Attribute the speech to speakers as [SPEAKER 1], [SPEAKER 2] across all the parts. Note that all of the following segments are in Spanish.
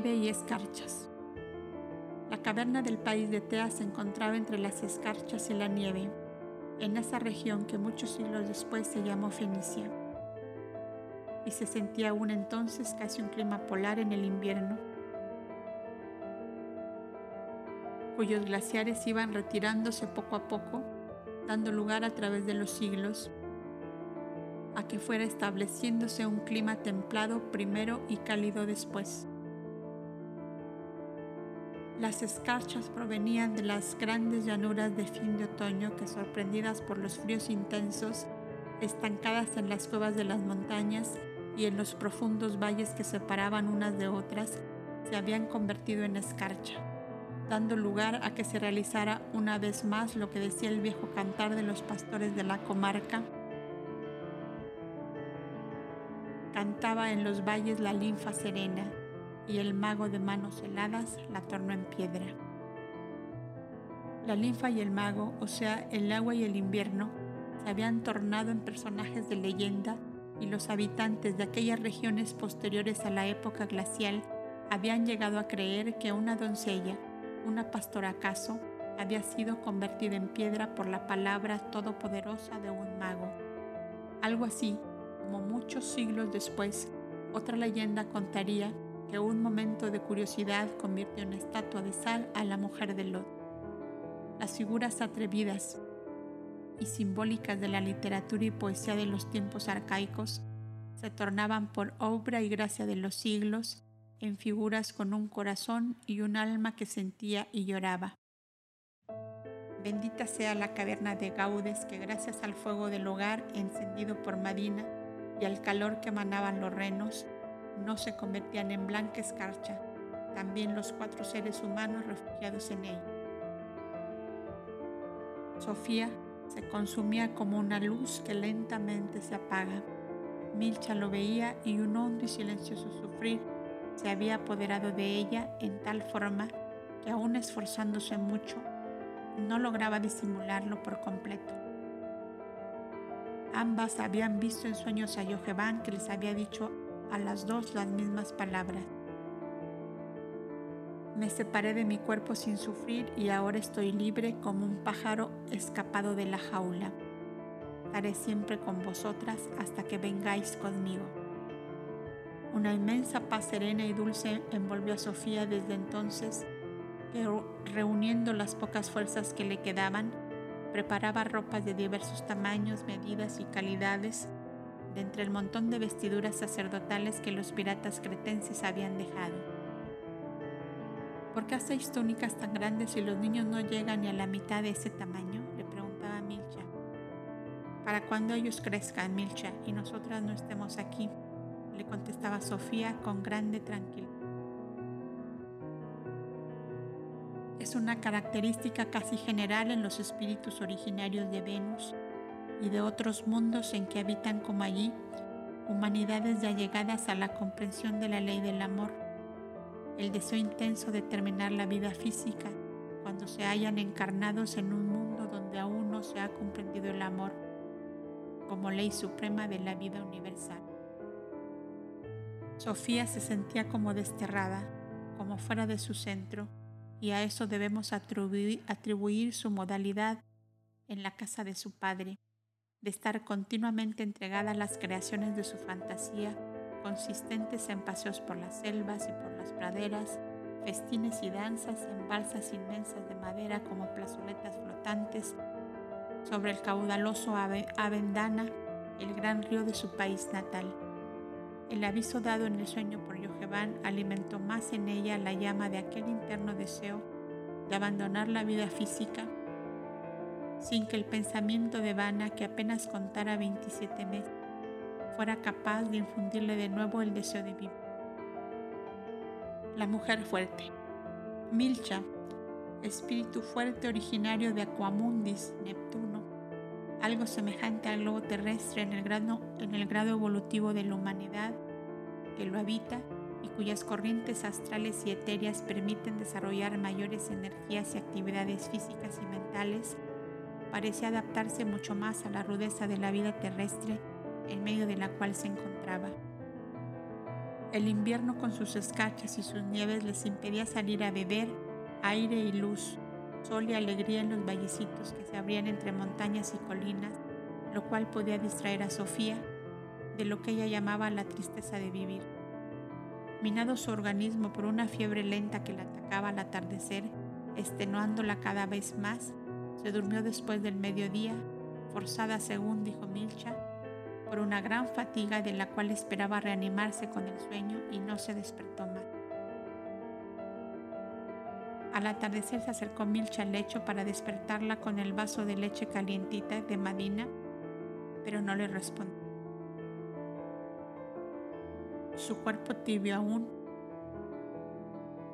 [SPEAKER 1] Nieve y escarchas. La caverna del país de Tea se encontraba entre las escarchas y la nieve, en esa región que muchos siglos después se llamó Fenicia. Y se sentía aún entonces casi un clima polar en el invierno cuyos glaciares iban retirándose poco a poco, dando lugar a través de los siglos a que fuera estableciéndose un clima templado primero y cálido después. Las escarchas provenían de las grandes llanuras de fin de otoño que, sorprendidas por los fríos intensos, estancadas en las cuevas de las montañas y en los profundos valles que separaban unas de otras, se habían convertido en escarcha dando lugar a que se realizara una vez más lo que decía el viejo cantar de los pastores de la comarca. Cantaba en los valles la linfa serena y el mago de manos heladas la tornó en piedra. La linfa y el mago, o sea, el agua y el invierno, se habían tornado en personajes de leyenda y los habitantes de aquellas regiones posteriores a la época glacial habían llegado a creer que una doncella una pastora acaso había sido convertida en piedra por la palabra todopoderosa de un mago. Algo así, como muchos siglos después, otra leyenda contaría que un momento de curiosidad convirtió en estatua de sal a la mujer de Lot. Las figuras atrevidas y simbólicas de la literatura y poesía de los tiempos arcaicos se tornaban por obra y gracia de los siglos en figuras con un corazón y un alma que sentía y lloraba. Bendita sea la caverna de Gaudes que gracias al fuego del hogar encendido por Madina y al calor que emanaban los renos, no se convertían en blanca escarcha, también los cuatro seres humanos refugiados en ella. Sofía se consumía como una luz que lentamente se apaga. Milcha lo veía y un hondo y silencioso sufrir se había apoderado de ella en tal forma que aún esforzándose mucho, no lograba disimularlo por completo. Ambas habían visto en sueños a Jojeban que les había dicho a las dos las mismas palabras. Me separé de mi cuerpo sin sufrir y ahora estoy libre como un pájaro escapado de la jaula. Estaré siempre con vosotras hasta que vengáis conmigo. Una inmensa paz serena y dulce envolvió a Sofía desde entonces, que reuniendo las pocas fuerzas que le quedaban, preparaba ropas de diversos tamaños, medidas y calidades entre el montón de vestiduras sacerdotales que los piratas cretenses habían dejado. ¿Por qué hacéis túnicas tan grandes si los niños no llegan ni a la mitad de ese tamaño? le preguntaba Milcha. ¿Para cuando ellos crezcan, Milcha, y nosotras no estemos aquí? le contestaba Sofía con grande tranquilidad. Es una característica casi general en los espíritus originarios de Venus y de otros mundos en que habitan como allí humanidades ya llegadas a la comprensión de la ley del amor, el deseo intenso de terminar la vida física cuando se hayan encarnados en un mundo donde aún no se ha comprendido el amor como ley suprema de la vida universal. Sofía se sentía como desterrada, como fuera de su centro, y a eso debemos atribuir, su modalidad en la casa de su padre, de estar continuamente entregada a las creaciones de su fantasía, consistentes en paseos por las selvas y por las praderas, festines y danzas en balsas inmensas de madera como plazoletas flotantes sobre el caudaloso Avendana, el gran río de su país natal. El aviso dado en el sueño por Yojevan alimentó más en ella la llama de aquel interno deseo de abandonar la vida física sin que el pensamiento de Vana, que apenas contara 27 meses, fuera capaz de infundirle de nuevo el deseo de vivir. La mujer fuerte. Milcha, espíritu fuerte originario de Aquamundis, Neptuno, algo semejante al globo terrestre en el, grado, en el grado evolutivo de la humanidad que lo habita y cuyas corrientes astrales y etéreas permiten desarrollar mayores energías y actividades físicas y mentales, parecía adaptarse mucho más a la rudeza de la vida terrestre en medio de la cual se encontraba. El invierno con sus escarchas y sus nieves les impedía salir a beber aire y luz, sol y alegría en los vallecitos que se abrían entre montañas y colinas, lo cual podía distraer a Sofía de lo que ella llamaba la tristeza de vivir. Minado su organismo por una fiebre lenta que la atacaba al atardecer, extenuándola cada vez más, se durmió después del mediodía, forzada, según dijo Milcha, por una gran fatiga de la cual esperaba reanimarse con el sueño y no se despertó más. Al atardecer se acercó Milcha al lecho para despertarla con el vaso de leche calientita de Madina, pero no le respondió. Su cuerpo tibio aún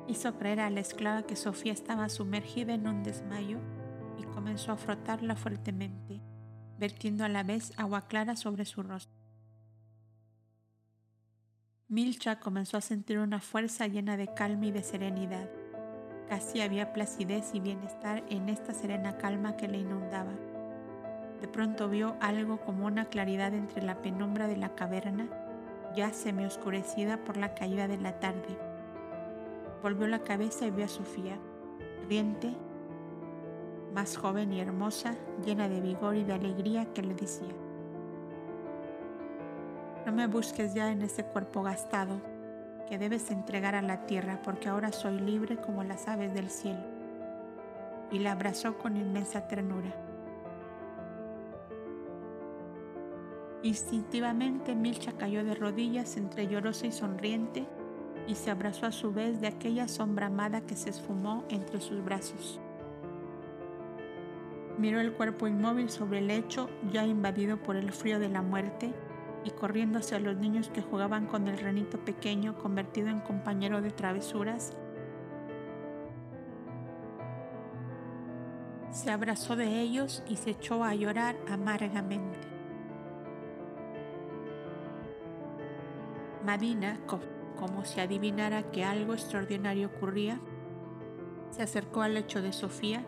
[SPEAKER 1] hizo creer a la esclava que Sofía estaba sumergida en un desmayo y comenzó a frotarla fuertemente vertiendo a la vez agua clara sobre su rostro. Milcha comenzó a sentir una fuerza llena de calma y de serenidad. Casi había placidez y bienestar en esta serena calma que le inundaba. De pronto vio algo como una claridad entre la penumbra de la caverna, ya semi-oscurecida por la caída de la tarde. Volvió la cabeza y vio a Sofía, riente más joven y hermosa, llena de vigor y de alegría, que le decía, no me busques ya en ese cuerpo gastado que debes entregar a la tierra, porque ahora soy libre como las aves del cielo. Y la abrazó con inmensa ternura. Instintivamente Milcha cayó de rodillas entre llorosa y sonriente y se abrazó a su vez de aquella sombra amada que se esfumó entre sus brazos. Miró el cuerpo inmóvil sobre el lecho, ya invadido por el frío de la muerte, y corriendo hacia los niños que jugaban con el renito pequeño convertido en compañero de travesuras, se abrazó de ellos y se echó a llorar amargamente. Madina, como si adivinara que algo extraordinario ocurría, se acercó al lecho de Sofía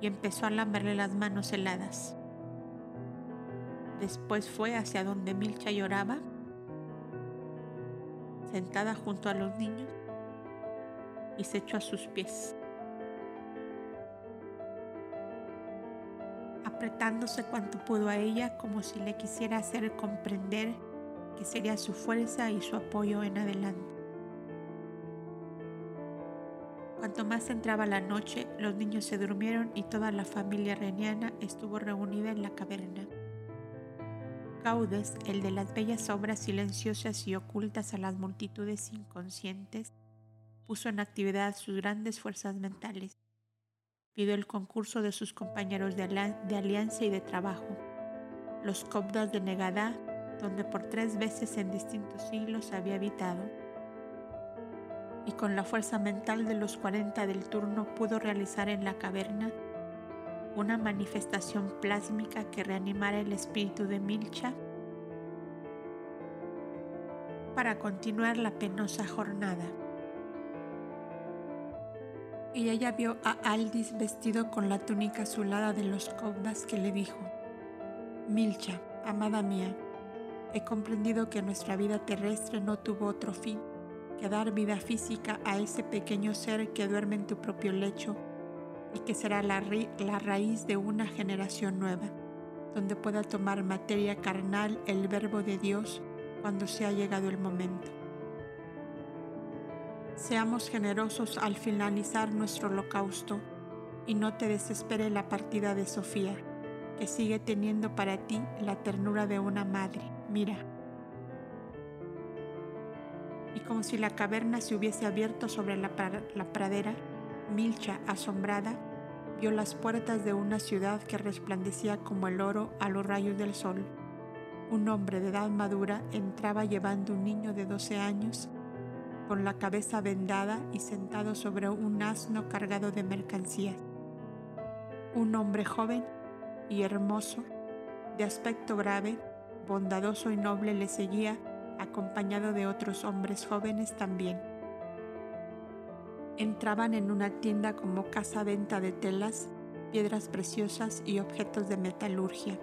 [SPEAKER 1] y empezó a lamberle las manos heladas. Después fue hacia donde Milcha lloraba, sentada junto a los niños, y se echó a sus pies. apretándose cuanto pudo a ella como si le quisiera hacer comprender que sería su fuerza y su apoyo en adelante. Cuanto más entraba la noche, los niños se durmieron y toda la familia reniana estuvo reunida en la caverna. Caudes, el de las bellas obras silenciosas y ocultas a las multitudes inconscientes, puso en actividad sus grandes fuerzas mentales. Pidió el concurso de sus compañeros de, alianza y de trabajo, los Cobdas de Negadá, donde por tres veces en distintos siglos había habitado y con la fuerza mental de los 40 del turno pudo realizar en la caverna una manifestación plásmica que reanimara el espíritu de Milcha para continuar la penosa jornada. Y ella vio a Aldis vestido con la túnica azulada de los Cobdas que le dijo, Milcha, amada mía, he comprendido que nuestra vida terrestre no tuvo otro fin que dar vida física a ese pequeño ser que duerme en tu propio lecho y que será la, la raíz de una generación nueva, donde pueda tomar materia carnal el verbo de Dios cuando sea llegado el momento. Seamos generosos al finalizar nuestro holocausto y no te desespere la partida de Sofía, que sigue teniendo para ti la ternura de una madre. Mira, y como si la caverna se hubiese abierto sobre la, pradera, Milcha, asombrada, vio las puertas de una ciudad que resplandecía como el oro a los rayos del sol. Un hombre de edad madura entraba llevando un niño de 12 años, con la cabeza vendada y sentado sobre un asno cargado de mercancías. Un hombre joven y hermoso, de aspecto grave, bondadoso y noble le seguía acompañado de otros hombres jóvenes también. Entraban en una tienda como casa-venta de telas, piedras preciosas y objetos de metalurgia.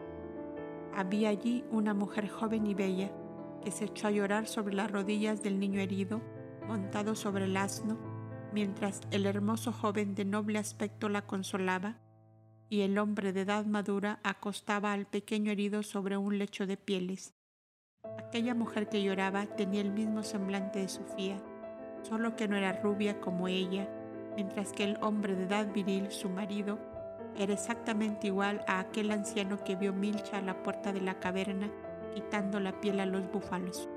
[SPEAKER 1] Había allí una mujer joven y bella que se echó a llorar sobre las rodillas del niño herido, montado sobre el asno, mientras el hermoso joven de noble aspecto la consolaba y el hombre de edad madura acostaba al pequeño herido sobre un lecho de pieles. Aquella mujer que lloraba tenía el mismo semblante de Sofía, solo que no era rubia como ella, mientras que el hombre de edad viril, su marido, era exactamente igual a aquel anciano que vio Milcha a la puerta de la caverna quitando la piel a los búfalos.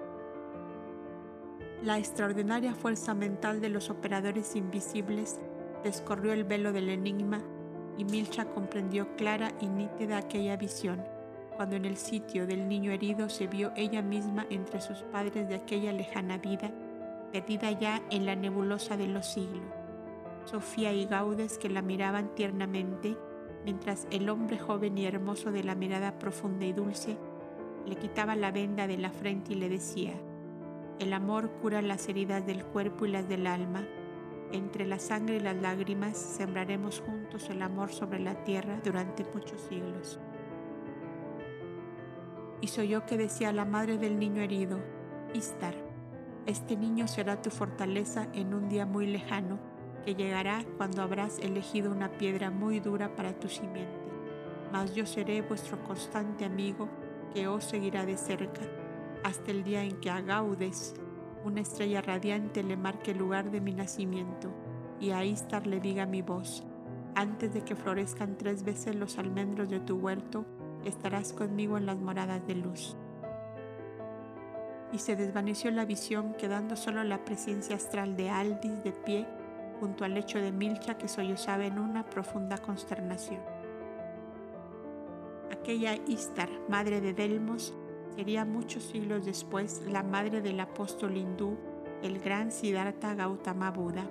[SPEAKER 1] La extraordinaria fuerza mental de los operadores invisibles descorrió el velo del enigma y Milcha comprendió clara y nítida aquella visión, cuando en el sitio del niño herido se vio ella misma entre sus padres de aquella lejana vida, perdida ya en la nebulosa de los siglos. Sofía y Gaudes que la miraban tiernamente, mientras el hombre joven y hermoso de la mirada profunda y dulce le quitaba la venda de la frente y le decía, el amor cura las heridas del cuerpo y las del alma. Entre la sangre y las lágrimas sembraremos juntos el amor sobre la tierra durante muchos siglos. Y soy yo que decía la madre del niño herido, Istar, este niño será tu fortaleza en un día muy lejano, que llegará cuando habrás elegido una piedra muy dura para tu simiente. Mas yo seré vuestro constante amigo que os seguirá de cerca hasta el día en que a Gaudes, una estrella radiante, le marque el lugar de mi nacimiento y a Istar le diga mi voz. Antes de que florezcan tres veces los almendros de tu huerto, estarás conmigo en las moradas de luz. Y se desvaneció la visión, quedando solo la presencia astral de Aldis de pie junto al lecho de Milcha que sollozaba en una profunda consternación. Aquella Istar, madre de Delmos, sería muchos siglos después la madre del apóstol hindú, el gran Siddhartha Gautama Buda,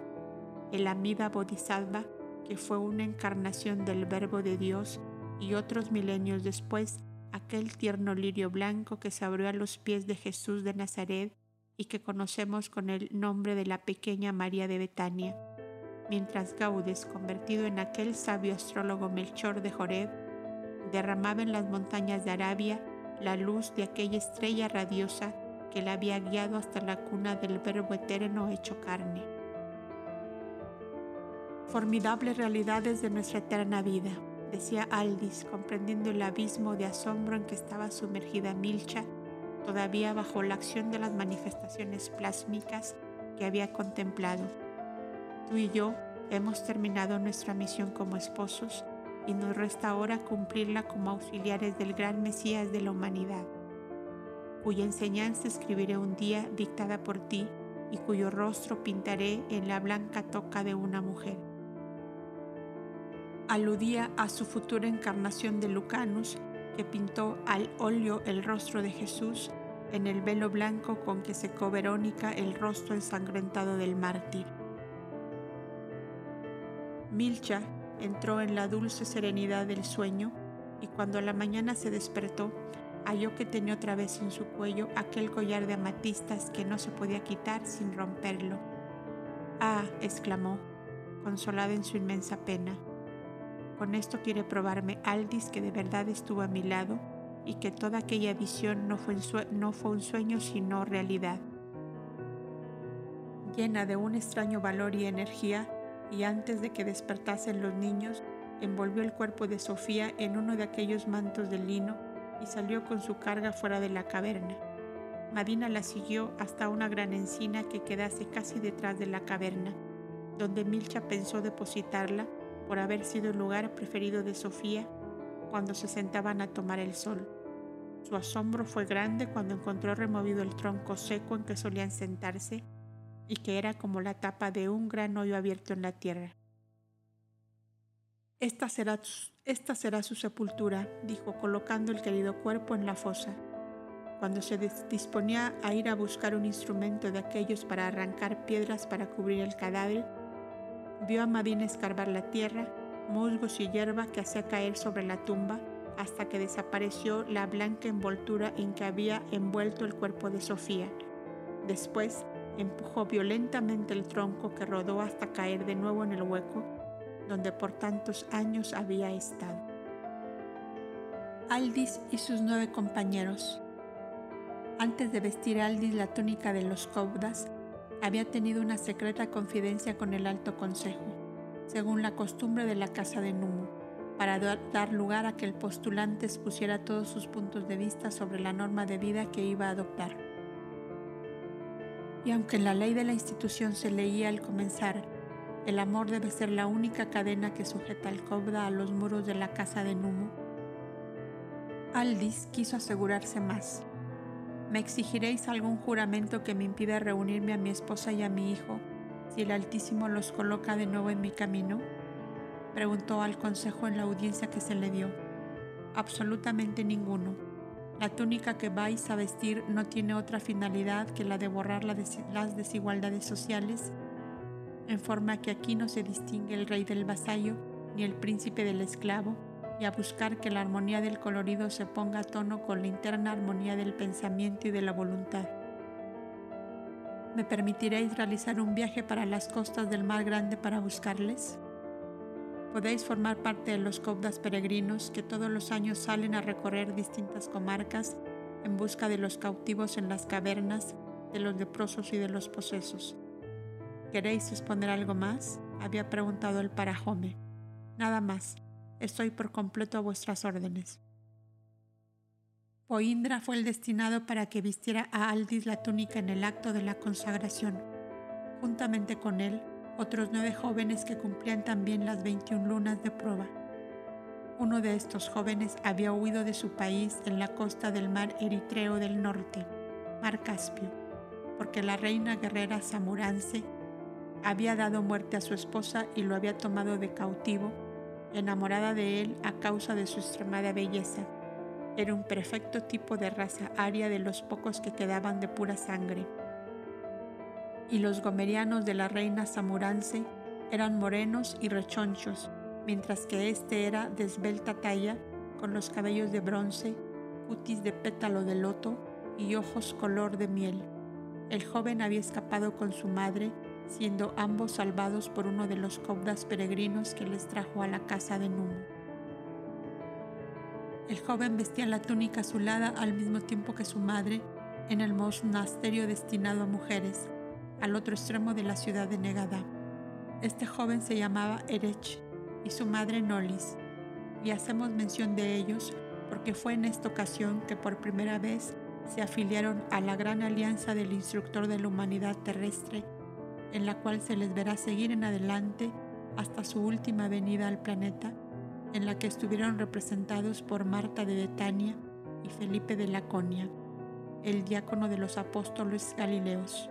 [SPEAKER 1] el Amida Bodhisattva, que fue una encarnación del Verbo de Dios, y otros milenios después, aquel tierno lirio blanco que se abrió a los pies de Jesús de Nazaret y que conocemos con el nombre de la pequeña María de Betania, mientras Gaudes, convertido en aquel sabio astrólogo Melchor de Joreb, derramaba en las montañas de Arabia la luz de aquella estrella radiosa que la había guiado hasta la cuna del Verbo eterno hecho carne. Formidables realidades de nuestra eterna vida, decía Aldis, comprendiendo el abismo de asombro en que estaba sumergida Milcha, todavía bajo la acción de las manifestaciones plásmicas que había contemplado. Tú y yo hemos terminado nuestra misión como esposos y nos resta ahora cumplirla como auxiliares del gran Mesías de la humanidad, cuya enseñanza escribiré un día dictada por ti y cuyo rostro pintaré en la blanca toca de una mujer. Aludía a su futura encarnación de Lucanus, que pintó al óleo el rostro de Jesús en el velo blanco con que secó Verónica el rostro ensangrentado del mártir. Milcha, entró en la dulce serenidad del sueño y cuando a la mañana se despertó, halló que tenía otra vez en su cuello aquel collar de amatistas que no se podía quitar sin romperlo. Ah, exclamó, consolada en su inmensa pena. Con esto quiere probarme Aldis que de verdad estuvo a mi lado y que toda aquella visión no fue, un sueño sino realidad. Llena de un extraño valor y energía, y antes de que despertasen los niños, envolvió el cuerpo de Sofía en uno de aquellos mantos de lino y salió con su carga fuera de la caverna. Madina la siguió hasta una gran encina que quedase casi detrás de la caverna, donde Milcha pensó depositarla por haber sido el lugar preferido de Sofía cuando se sentaban a tomar el sol. Su asombro fue grande cuando encontró removido el tronco seco en que solían sentarse y que era como la tapa de un gran hoyo abierto en la tierra. Esta será, su sepultura, dijo, colocando el querido cuerpo en la fosa. Cuando se disponía a ir a buscar un instrumento de aquellos para arrancar piedras para cubrir el cadáver, vio a Madina escarbar la tierra, musgos y hierba que hacía caer sobre la tumba hasta que desapareció la blanca envoltura en que había envuelto el cuerpo de Sofía. Después empujó violentamente el tronco que rodó hasta caer de nuevo en el hueco donde por tantos años había estado. Aldis y sus nueve compañeros. Antes de vestir Aldis la túnica de los Caudas, había tenido una secreta confidencia con el Alto Consejo, según la costumbre de la Casa de Numo, para dar lugar a que el postulante expusiera todos sus puntos de vista sobre la norma de vida que iba a adoptar. Y aunque en la ley de la institución se leía al comenzar, el amor debe ser la única cadena que sujeta al cobda a los muros de la casa de Numo, Aldis quiso asegurarse más. ¿Me exigiréis algún juramento que me impida reunirme a mi esposa y a mi hijo si el Altísimo los coloca de nuevo en mi camino? Preguntó al consejo en la audiencia que se le dio. Absolutamente ninguno. La túnica que vais a vestir no tiene otra finalidad que la de borrar las desigualdades sociales, en forma que aquí no se distingue el rey del vasallo ni el príncipe del esclavo, y a buscar que la armonía del colorido se ponga a tono con la interna armonía del pensamiento y de la voluntad. ¿Me permitiréis realizar un viaje para las costas del mar grande para buscarles? Podéis formar parte de los cobdas peregrinos que todos los años salen a recorrer distintas comarcas en busca de los cautivos en las cavernas, de los leprosos y de los posesos. ¿Queréis exponer algo más? había preguntado el parajome. Nada más, Estoy por completo a vuestras órdenes. Poindra fue el destinado para que vistiera a Aldis la túnica en el acto de la consagración. Juntamente con él, otros nueve jóvenes que cumplían también las 21 lunas de prueba. Uno de estos jóvenes había huido de su país en la costa del mar Eritreo del Norte, mar Caspio, porque la reina guerrera Samurance había dado muerte a su esposa y lo había tomado de cautivo enamorada de él a causa de su extremada belleza. Era un perfecto tipo de raza aria de los pocos que quedaban de pura sangre. Y los gomerianos de la reina Samurance eran morenos y rechonchos, mientras que éste era de esbelta talla, con los cabellos de bronce, cutis de pétalo de loto y ojos color de miel. El joven había escapado con su madre siendo ambos salvados por uno de los cobdas peregrinos que les trajo a la casa de Numo. El joven vestía la túnica azulada al mismo tiempo que su madre en el monasterio destinado a mujeres, al otro extremo de la ciudad de Negadá. Este joven se llamaba Erech y su madre Nolis, y hacemos mención de ellos porque fue en esta ocasión que por primera vez se afiliaron a la gran alianza del instructor de la humanidad terrestre en la cual se les verá seguir en adelante hasta su última venida al planeta, en la que estuvieron representados por Marta de Betania y Felipe de Laconia, el diácono de los apóstoles galileos.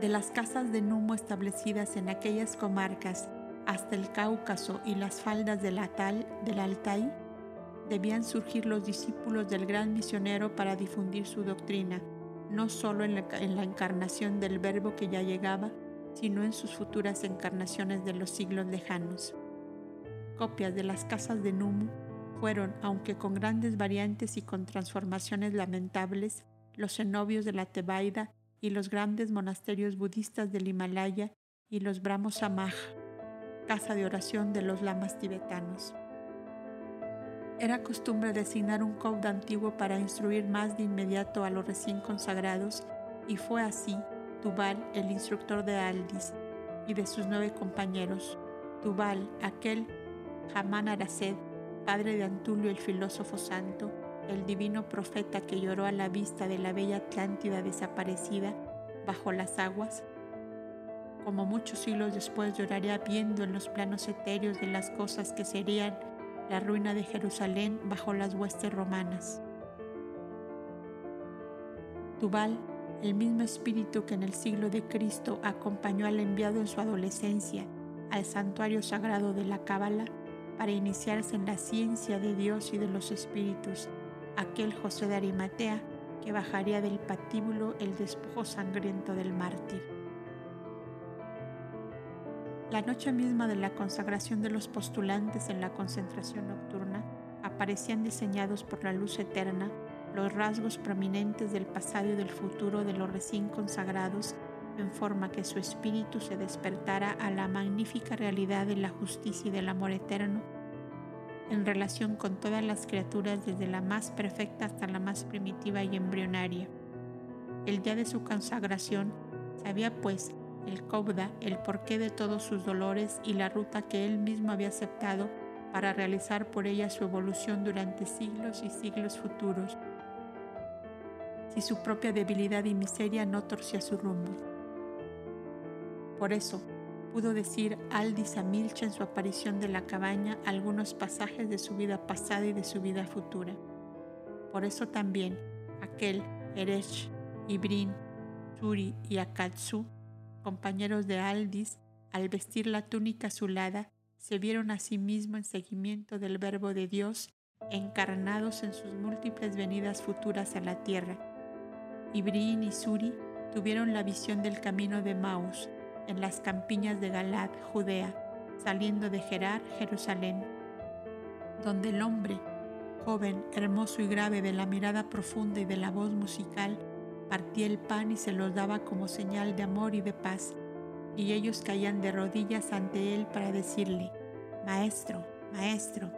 [SPEAKER 1] De las casas de Numo establecidas en aquellas comarcas hasta el Cáucaso y las faldas del Atal, del Altai, debían surgir los discípulos del gran misionero para difundir su doctrina no solo en la, encarnación del Verbo que ya llegaba, sino en sus futuras encarnaciones de los siglos lejanos. Copias de las casas de Numu fueron, aunque con grandes variantes y con transformaciones lamentables, los cenobios de la Tebaida y los grandes monasterios budistas del Himalaya y los Brahmos Samaj, casa de oración de los lamas tibetanos. Era costumbre designar un cauda antiguo para instruir más de inmediato a los recién consagrados, y fue así Tubal, el instructor de Aldis, y de sus nueve compañeros. Tubal, aquel Hamán Araced, padre de Antulio el filósofo santo, el divino profeta que lloró a la vista de la bella Atlántida desaparecida bajo las aguas, como muchos siglos después lloraría viendo en los planos etéreos de las cosas que serían la ruina de Jerusalén bajo las huestes romanas. Tubal, el mismo espíritu que en el siglo de Cristo acompañó al enviado en su adolescencia al santuario sagrado de la Cábala para iniciarse en la ciencia de Dios y de los espíritus, aquel José de Arimatea que bajaría del patíbulo el despojo sangriento del mártir. La noche misma de la consagración de los postulantes en la concentración nocturna aparecían diseñados por la luz eterna los rasgos prominentes del pasado y del futuro de los recién consagrados en forma que su espíritu se despertara a la magnífica realidad de la justicia y del amor eterno en relación con todas las criaturas desde la más perfecta hasta la más primitiva y embrionaria. El día de su consagración sabía pues el Cobda el porqué de todos sus dolores y la ruta que él mismo había aceptado para realizar por ella su evolución durante siglos y siglos futuros, si su propia debilidad y miseria no torcía su rumbo. Por eso, pudo decir Aldis a en su aparición de la cabaña algunos pasajes de su vida pasada y de su vida futura. Por eso también aquel Eresh, Ibrin, Turi y Akatsu, compañeros de Aldis, al vestir la túnica azulada, se vieron a sí mismos en seguimiento del Verbo de Dios, encarnados en sus múltiples venidas futuras a la tierra. Ibrin y Suri tuvieron la visión del camino de Maus, en las campiñas de Galad, Judea, saliendo de Gerar, Jerusalén, donde el hombre, joven, hermoso y grave, de la mirada profunda y de la voz musical, partía el pan y se los daba como señal de amor y de paz, y ellos caían de rodillas ante él para decirle, Maestro, Maestro.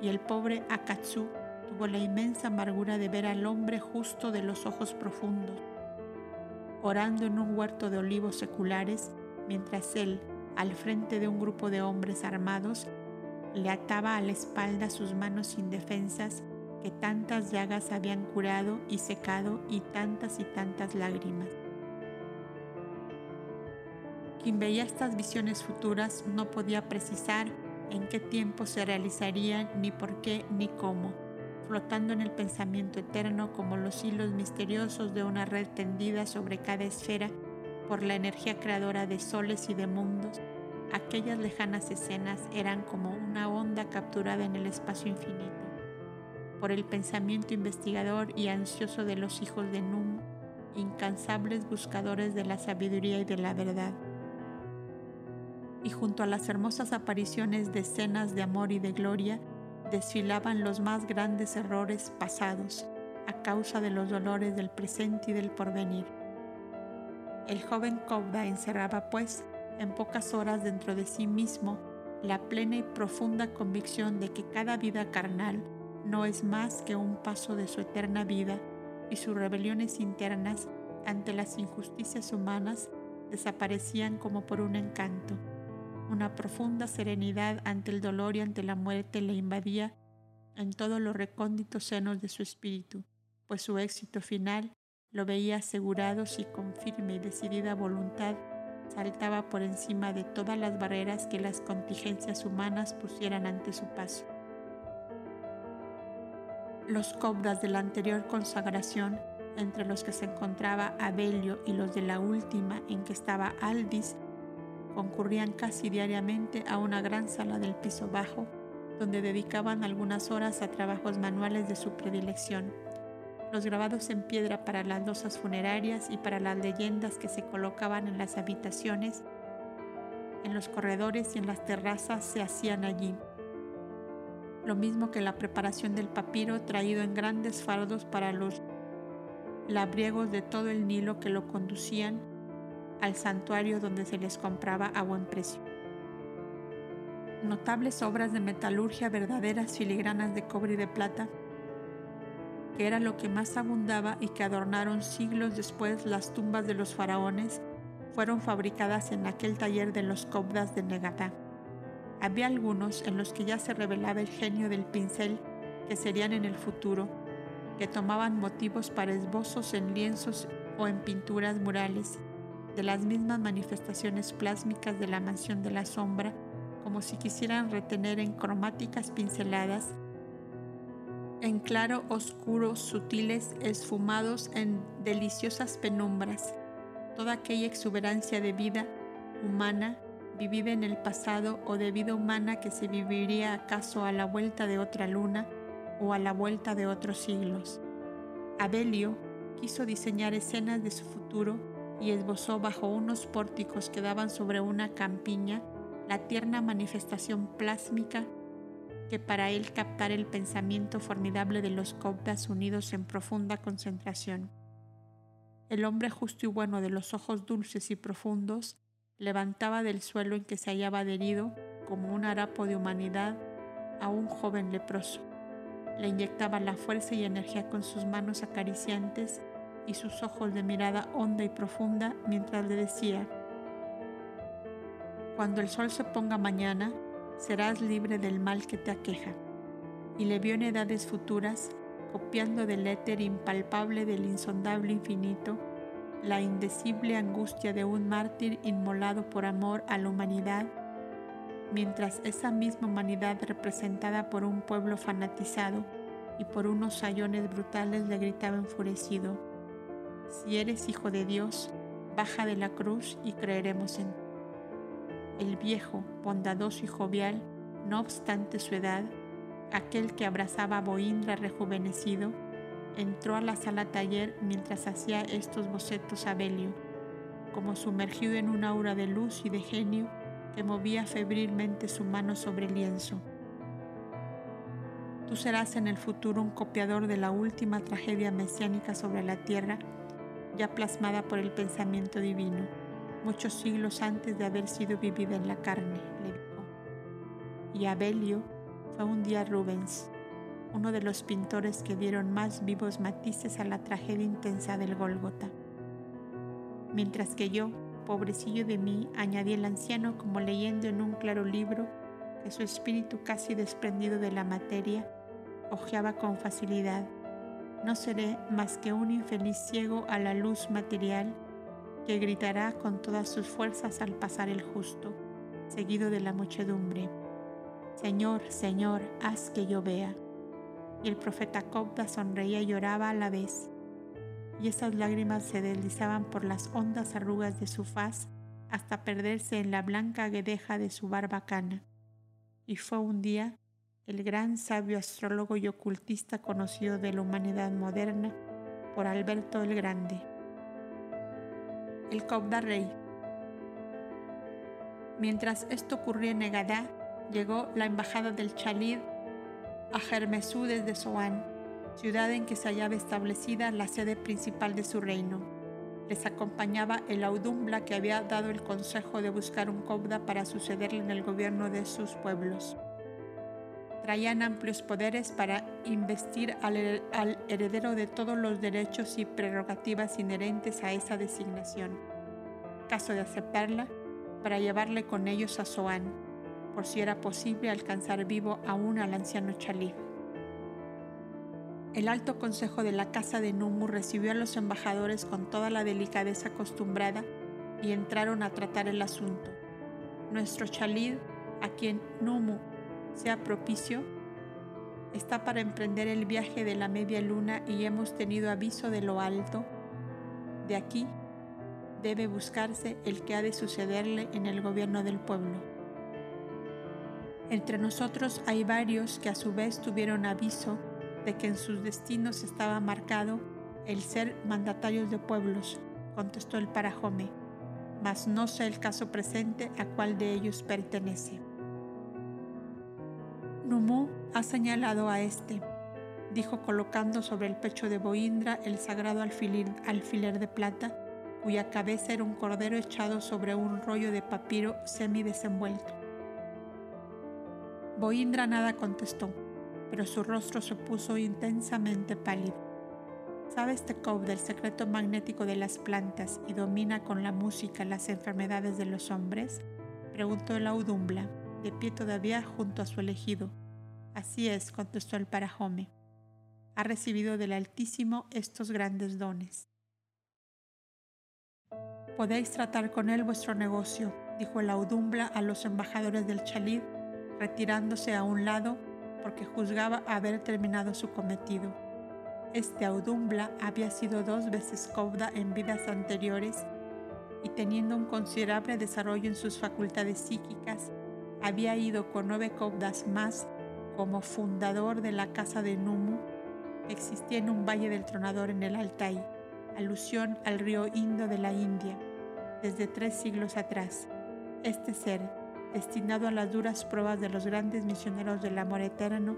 [SPEAKER 1] Y el pobre Akatsu tuvo la inmensa amargura de ver al hombre justo de los ojos profundos, orando en un huerto de olivos seculares, mientras él, al frente de un grupo de hombres armados, le ataba a la espalda sus manos indefensas que tantas llagas habían curado y secado y tantas y tantas lágrimas. Quien veía estas visiones futuras no podía precisar en qué tiempo se realizarían, ni por qué, ni cómo flotando en el pensamiento eterno como los hilos misteriosos de una red tendida sobre cada esfera por la energía creadora de soles y de mundos, aquellas lejanas escenas eran como una onda capturada en el espacio infinito por el pensamiento investigador y ansioso de los hijos de Num, incansables buscadores de la sabiduría y de la verdad. Y junto a las hermosas apariciones de escenas de amor y de gloria, desfilaban los más grandes errores pasados a causa de los dolores del presente y del porvenir. El joven Kobda encerraba, pues, en pocas horas dentro de sí mismo la plena y profunda convicción de que cada vida carnal no es más que un paso de su eterna vida y sus rebeliones internas ante las injusticias humanas desaparecían como por un encanto. Una profunda serenidad ante el dolor y ante la muerte le invadía en todos los recónditos senos de su espíritu, pues su éxito final lo veía asegurado si con firme y decidida voluntad saltaba por encima de todas las barreras que las contingencias humanas pusieran ante su paso. Los cobras de la anterior consagración, entre los que se encontraba Abelio y los de la última en que estaba Aldis, concurrían casi diariamente a una gran sala del piso bajo, donde dedicaban algunas horas a trabajos manuales de su predilección. Los grabados en piedra para las losas funerarias y para las leyendas que se colocaban en las habitaciones, en los corredores y en las terrazas se hacían allí. Lo mismo que la preparación del papiro traído en grandes fardos para los labriegos de todo el Nilo que lo conducían al santuario donde se les compraba a buen precio. Notables obras de metalurgia, verdaderas filigranas de cobre y de plata, que era lo que más abundaba y que adornaron siglos después las tumbas de los faraones, fueron fabricadas en aquel taller de los cobdas de Negatá. Había algunos en los que ya se revelaba el genio del pincel que serían en el futuro, que tomaban motivos para esbozos en lienzos o en pinturas murales de las mismas manifestaciones plásmicas de la mansión de la sombra, como si quisieran retener en cromáticas pinceladas, en claro, oscuros, sutiles, esfumados en deliciosas penumbras, toda aquella exuberancia de vida humana vivida en el pasado o de vida humana que se viviría acaso a la vuelta de otra luna o a la vuelta de otros siglos. Abelio quiso diseñar escenas de su futuro y esbozó bajo unos pórticos que daban sobre una campiña la tierna manifestación plásmica que para él captar el pensamiento formidable de los coptas unidos en profunda concentración. El hombre justo y bueno de los ojos dulces y profundos levantaba del suelo en que se hallaba adherido como un harapo de humanidad a un joven leproso. Le inyectaba la fuerza y energía con sus manos acariciantes y sus ojos de mirada honda y profunda mientras le decía, Cuando el sol se ponga mañana, serás libre del mal que te aqueja. Y le vio en edades futuras, copiando del éter impalpable del insondable infinito, la indecible angustia de un mártir inmolado por amor a la humanidad, mientras esa misma humanidad representada por un pueblo fanatizado y por unos sayones brutales le gritaba enfurecido, si eres hijo de Dios, baja de la cruz y creeremos en ti. El viejo, bondadoso y jovial, no obstante su edad, aquel que abrazaba a Boindra rejuvenecido, entró a la sala taller mientras hacía estos bocetos a Belio, como sumergido en un aura de luz y de genio que movía febrilmente su mano sobre el lienzo. Tú serás en el futuro un copiador de la última tragedia mesiánica sobre la tierra, ya plasmada por el pensamiento divino muchos siglos antes de haber sido vivida en la carne, le dijo. Y Abelio fue un día Rubens, uno de los pintores que dieron más vivos matices a la tragedia intensa del Gólgota. Mientras que yo, pobrecillo de mí, añadí el anciano como leyendo en un claro libro que su espíritu casi desprendido de la materia hojeaba con facilidad. No seré más que un infeliz ciego a la luz material que gritará con todas sus fuerzas al pasar el justo, seguido de la muchedumbre. Señor, Señor, haz que yo vea. Y el profeta Copta sonreía y lloraba a la vez, y esas lágrimas se deslizaban por las hondas arrugas de su faz hasta perderse en la blanca guedeja de su barbacana. Y fue un día el gran sabio astrólogo y ocultista conocido de la humanidad moderna por Alberto el Grande el Cobda Rey. Mientras esto ocurría en Negadá, llegó la embajada del Chalid a Germesú desde Soán, ciudad en que se hallaba establecida la sede principal de su reino. Les acompañaba el Audumbla que había dado el consejo de buscar un Cobda para sucederle en el gobierno de sus pueblos. Traían amplios poderes para investir al, al, heredero de todos los derechos y prerrogativas inherentes a esa designación. Caso de aceptarla, para llevarle con ellos a Soán, por si era posible alcanzar vivo aún al anciano Chalí. El alto consejo de la casa de Numu recibió a los embajadores con toda la delicadeza acostumbrada y entraron a tratar el asunto. Nuestro Chalid, a quien Numu sea propicio, está para emprender el viaje de la media luna y hemos tenido aviso de lo alto. De aquí debe buscarse el que ha de sucederle en el gobierno del pueblo. Entre nosotros hay varios que a su vez tuvieron aviso de que en sus destinos estaba marcado el ser mandatarios de pueblos, contestó el parajome, mas no sé el caso presente a cuál de ellos pertenece. Numu ha señalado a este, dijo colocando sobre el pecho de Boindra el sagrado alfiler, de plata, cuya cabeza era un cordero echado sobre un rollo de papiro semidesenvuelto. Boindra nada contestó, pero su rostro se puso intensamente pálido. ¿Sabes Tekov del secreto magnético de las plantas y domina con la música las enfermedades de los hombres? Preguntó el audumbla de pie todavía junto a su elegido. Así es, contestó el parajome. Ha recibido del Altísimo estos grandes dones. Podéis tratar con él vuestro negocio, dijo el audumbla a los embajadores del Chalid, retirándose a un lado porque juzgaba haber terminado su cometido. Este audumbla había sido dos veces cobda en vidas anteriores y teniendo un considerable desarrollo en sus facultades psíquicas, había ido con nueve cobdas más como fundador de la casa de Numu, existía en un valle del tronador en el Altai, alusión al río Indo de la India, desde tres siglos atrás. Este ser, destinado a las duras pruebas de los grandes misioneros del amor eterno,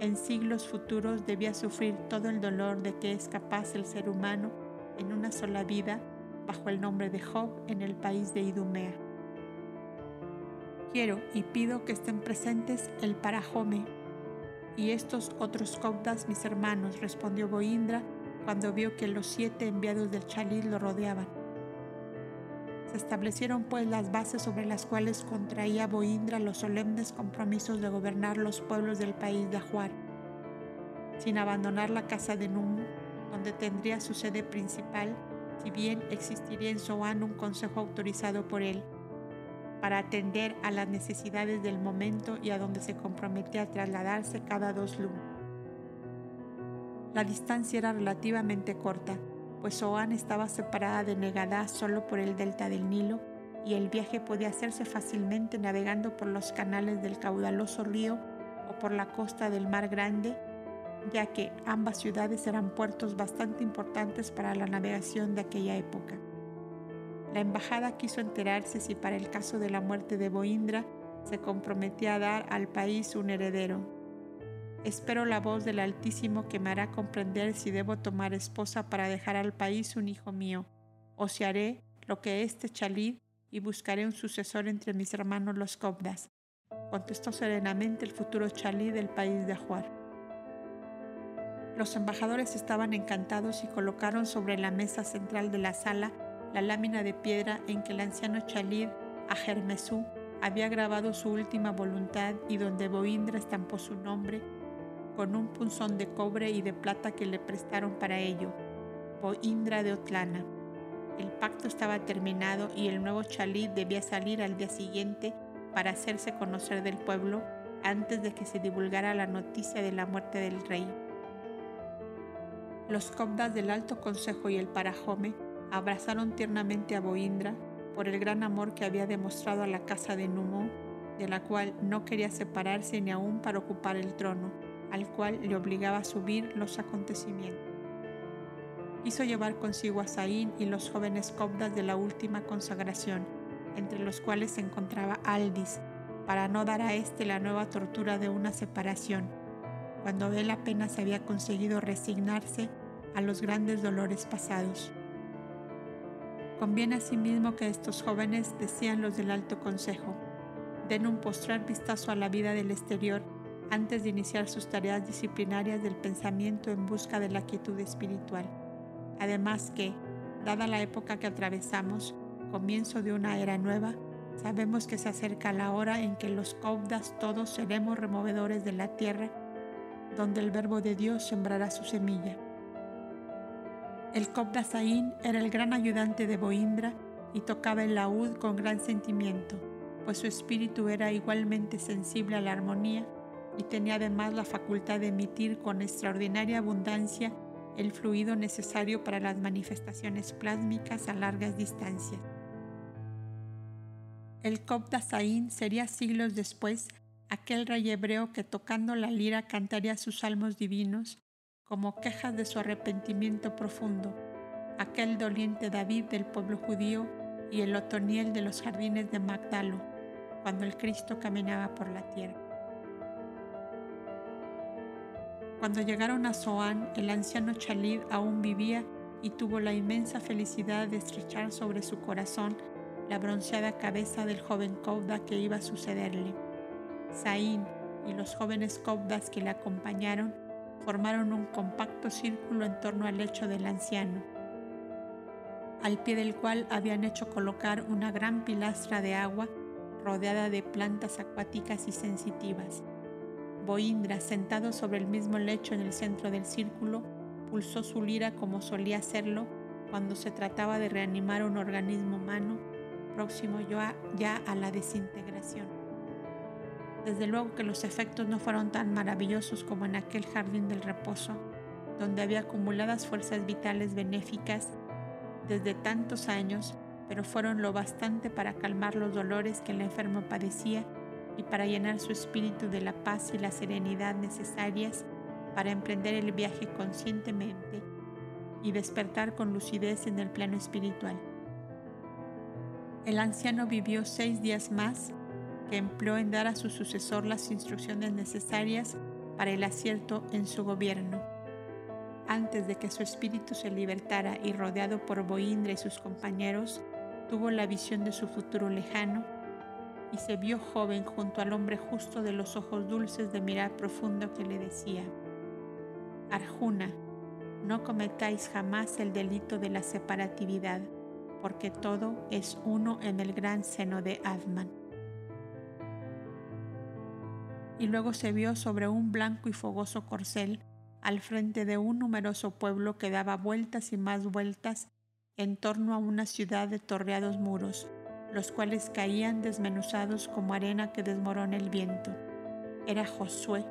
[SPEAKER 1] en siglos futuros debía sufrir todo el dolor de que es capaz el ser humano en una sola vida bajo el nombre de Job en el país de Idumea. Quiero y pido que estén presentes el Parajome y estos otros Copdas mis hermanos, respondió Boindra cuando vio que los siete enviados del Chalid lo rodeaban. Se establecieron pues las bases sobre las cuales contraía Boindra los solemnes compromisos de gobernar los pueblos del país de Ajuar, sin abandonar la casa de Numu, donde tendría su sede principal, si bien existiría en Soan un consejo autorizado por él, para atender a las necesidades del momento y a donde se comprometía a trasladarse cada dos lunas. La distancia era relativamente corta, pues Soán estaba separada de Negadá solo por el delta del Nilo y el viaje podía hacerse fácilmente navegando por los canales del caudaloso río o por la costa del Mar Grande, ya que ambas ciudades eran puertos bastante importantes para la navegación de aquella época. La embajada quiso enterarse si para el caso de la muerte de Boindra se comprometía a dar al país un heredero. Espero la voz del Altísimo que me hará comprender si debo tomar esposa para dejar al país un hijo mío, o si haré lo que este chalid y buscaré un sucesor entre mis hermanos los Cobdas, contestó serenamente el futuro chalid del país de Ajuar. Los embajadores estaban encantados y colocaron sobre la mesa central de la sala la lámina de piedra en que el anciano chalid Ajermesú había grabado su última voluntad y donde Boindra estampó su nombre con un punzón de cobre y de plata que le prestaron para ello, Indra de Otlana. El pacto estaba terminado y el nuevo chalí debía salir al día siguiente para hacerse conocer del pueblo antes de que se divulgara la noticia de la muerte del rey. Los cobdas del Alto Consejo y el Parajome abrazaron tiernamente a Boindra por el gran amor que había demostrado a la casa de Numo, de la cual no quería separarse ni aún para ocupar el trono al cual le obligaba a subir los acontecimientos. Hizo llevar consigo a Saín y los jóvenes copdas de la última consagración, entre los cuales se encontraba Aldis, para no dar a éste la nueva tortura de una separación, cuando él apenas había conseguido resignarse a los grandes dolores pasados. Conviene asimismo que estos jóvenes, decían los del Alto Consejo, den un postrar vistazo a la vida del exterior antes de iniciar sus tareas disciplinarias del pensamiento en busca de la quietud espiritual. Además que, dada la época que atravesamos, comienzo de una era nueva, sabemos que se acerca la hora en que los caudas todos seremos removedores de la tierra, donde el verbo de Dios sembrará su semilla. El Saín era el gran ayudante de Boindra y tocaba el laúd con gran sentimiento, pues su espíritu era igualmente sensible a la armonía y tenía además la facultad de emitir con extraordinaria abundancia el fluido necesario para las manifestaciones plásmicas a largas distancias. El Copta Saín sería siglos después aquel rey hebreo que tocando la lira cantaría sus salmos divinos como quejas de su arrepentimiento profundo, aquel doliente David del pueblo judío y el Otoniel de los jardines de Magdalo, cuando el Cristo caminaba por la tierra. Cuando llegaron a Zoán, el anciano Chalid aún vivía y tuvo la inmensa felicidad de estrechar sobre su corazón la bronceada cabeza del joven Cauda que iba a sucederle. Saín y los jóvenes Caudas que le acompañaron formaron un compacto círculo en torno al lecho del anciano, al pie del cual habían hecho colocar una gran pilastra de agua rodeada de plantas acuáticas y sensitivas. Boindra, sentado sobre el mismo lecho en el centro del círculo, pulsó su lira como solía hacerlo cuando se trataba de reanimar un organismo humano próximo ya a la desintegración. Desde luego que los efectos no fueron tan maravillosos como en aquel jardín del reposo, donde había acumuladas fuerzas vitales benéficas desde tantos años, pero fueron lo bastante para calmar los dolores que el enfermo padecía y para llenar su espíritu de la paz y la serenidad necesarias para emprender el viaje conscientemente y despertar con lucidez en el plano espiritual. El anciano vivió seis días más que empleó en dar a su sucesor las instrucciones necesarias para el acierto en su gobierno. Antes de que su espíritu se libertara y rodeado por Boindra y sus compañeros, tuvo la visión de su futuro lejano y se vio joven junto al hombre justo de los ojos dulces de mirar profundo que le decía, Arjuna, no cometáis jamás el delito de la separatividad, porque todo es uno en el gran seno de Atman. Y luego se vio sobre un blanco y fogoso corcel al frente de un numeroso pueblo que daba vueltas y más vueltas en torno a una ciudad de torreados muros, los cuales caían desmenuzados como arena que desmorona el viento. Era Josué,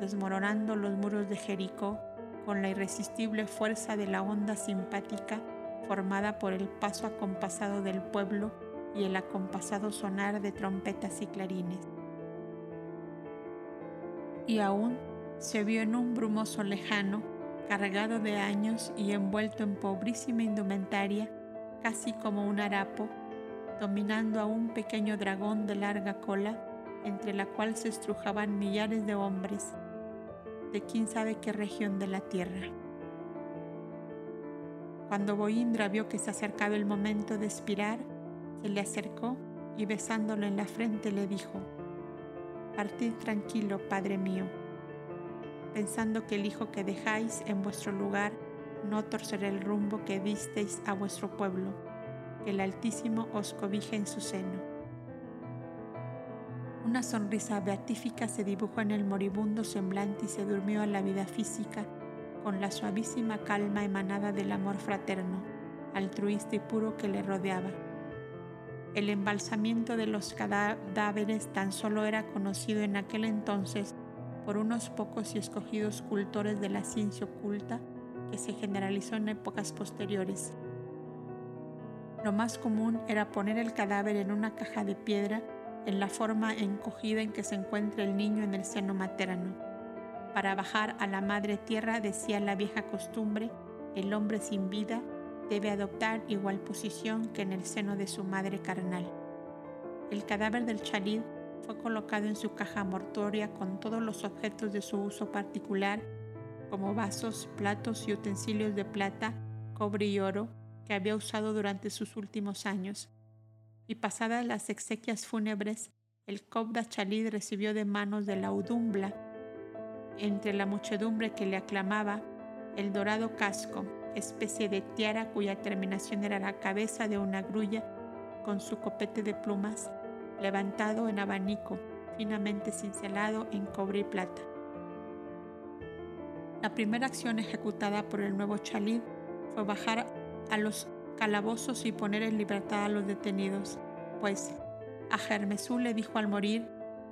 [SPEAKER 1] desmoronando los muros de Jericó con la irresistible fuerza de la onda simpática formada por el paso acompasado del pueblo y el acompasado sonar de trompetas y clarines. Y aún se vio en un brumoso lejano, cargado de años y envuelto en pobrísima indumentaria, casi como un harapo, dominando a un pequeño dragón de larga cola, entre la cual se estrujaban millares de hombres, de quién sabe qué región de la tierra. Cuando Boindra vio que se acercaba el momento de expirar, se le acercó y besándolo en la frente le dijo, Partid tranquilo, Padre mío, pensando que el hijo que dejáis en vuestro lugar no torcerá el rumbo que disteis a vuestro pueblo, que el Altísimo os cobije en su seno. Una sonrisa beatífica se dibujó en el moribundo semblante y se durmió a la vida física con la suavísima calma emanada del amor fraterno, altruista y puro que le rodeaba. El embalsamiento de los cadáveres tan solo era conocido en aquel entonces por unos pocos y escogidos cultores de la ciencia oculta que se generalizó en épocas posteriores. Lo más común era poner el cadáver en una caja de piedra en la forma encogida en que se encuentra el niño en el seno materno. Para bajar a la madre tierra, decía la vieja costumbre, el hombre sin vida debe adoptar igual posición que en el seno de su madre carnal. El cadáver del chalid fue colocado en su caja mortuoria con todos los objetos de su uso particular, como vasos, platos y utensilios de plata, cobre y oro había usado durante sus últimos años y pasadas las exequias fúnebres, el Cobda Chalid recibió de manos de la Udumbla, entre la muchedumbre que le aclamaba, el dorado casco, especie de tiara cuya terminación era la cabeza de una grulla con su copete de plumas, levantado en abanico, finamente cincelado en cobre y plata. La primera acción ejecutada por el nuevo Chalid fue bajar a los calabozos y poner en libertad a los detenidos, pues a Germesú le dijo al morir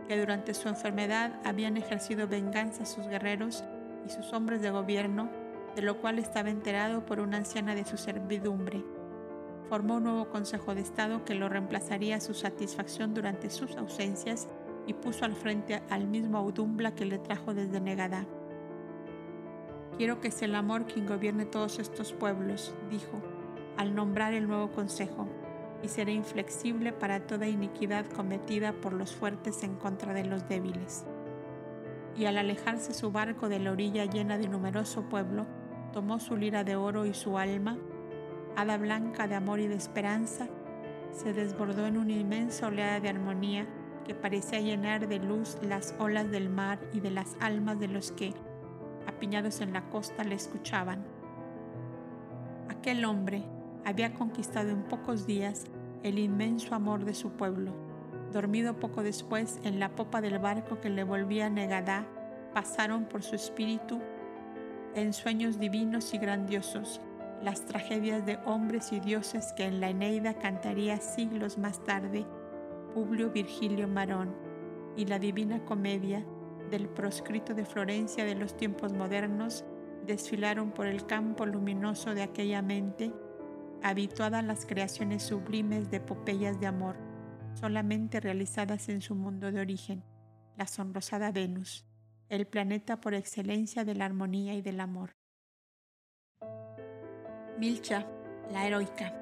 [SPEAKER 1] que durante su enfermedad habían ejercido venganza sus guerreros y sus hombres de gobierno, de lo cual estaba enterado por una anciana de su servidumbre. Formó un nuevo Consejo de Estado que lo reemplazaría a su satisfacción durante sus ausencias y puso al frente al mismo Audumbla que le trajo desde Negadá. Quiero que sea el amor quien gobierne todos estos pueblos, dijo, al nombrar el nuevo consejo, y será inflexible para toda iniquidad cometida por los fuertes en contra de los débiles. Y al alejarse su barco de la orilla llena de numeroso pueblo, tomó su lira de oro y su alma, hada blanca de amor y de esperanza, se desbordó en una inmensa oleada de armonía que parecía llenar de luz las olas del mar y de las almas de los que, apiñados en la costa, le escuchaban. Aquel hombre, había conquistado en pocos días el inmenso amor de su pueblo. Dormido poco después en la popa del barco que le volvía a Negadá, pasaron por su espíritu en sueños divinos y grandiosos las tragedias de hombres y dioses que en la Eneida cantaría siglos más tarde Publio Virgilio Marón y la divina comedia del proscrito de Florencia de los tiempos modernos desfilaron por el campo luminoso de aquella mente habituada a las creaciones sublimes de epopeyas de amor, solamente realizadas en su mundo de origen, la sonrosada Venus, el planeta por excelencia de la armonía y del amor. Milcha, la heroica.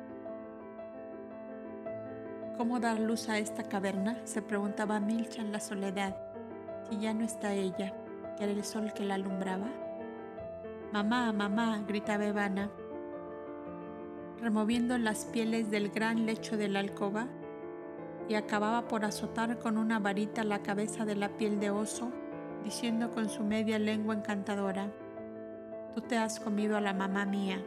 [SPEAKER 1] ¿Cómo dar luz a esta caverna? se preguntaba Milcha en la soledad, si ya no está ella, que era el sol que la alumbraba. Mamá, mamá, gritaba Evana, removiendo las pieles del gran lecho de la alcoba, y acababa por azotar con una varita la cabeza de la piel de oso, diciendo con su media lengua encantadora, Tú te has comido a la mamá mía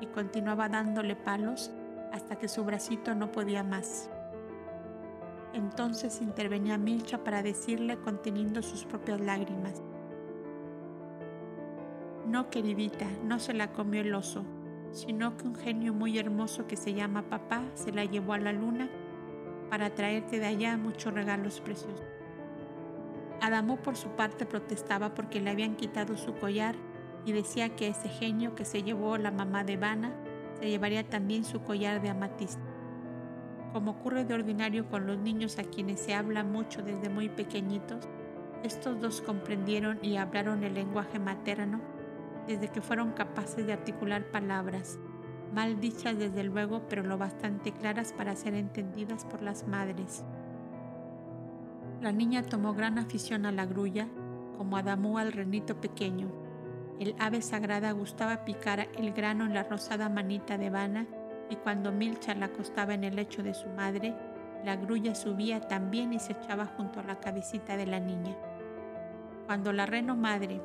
[SPEAKER 1] y continuaba dándole palos hasta que su bracito no podía más. Entonces intervenía Milcha para decirle conteniendo sus propias lágrimas. No, queridita, no se la comió el oso, sino que un genio muy hermoso que se llama papá se la llevó a la luna para traerte de allá muchos regalos preciosos. Adamo por su parte protestaba porque le habían quitado su collar y decía que ese genio que se llevó la mamá de Vana se llevaría también su collar de amatista. Como ocurre de ordinario con los niños a quienes se habla mucho desde muy pequeñitos, estos dos comprendieron y hablaron el lenguaje materno desde que fueron capaces de articular palabras, mal dichas desde luego, pero lo bastante claras para ser entendidas por las madres. La niña tomó gran afición a la grulla, como Adamú al renito pequeño, el ave sagrada gustaba picar el grano en la rosada manita de Vana y cuando Milcha la acostaba en el lecho de su madre, la grulla subía también y se echaba junto a la cabecita de la niña. Cuando la reno madre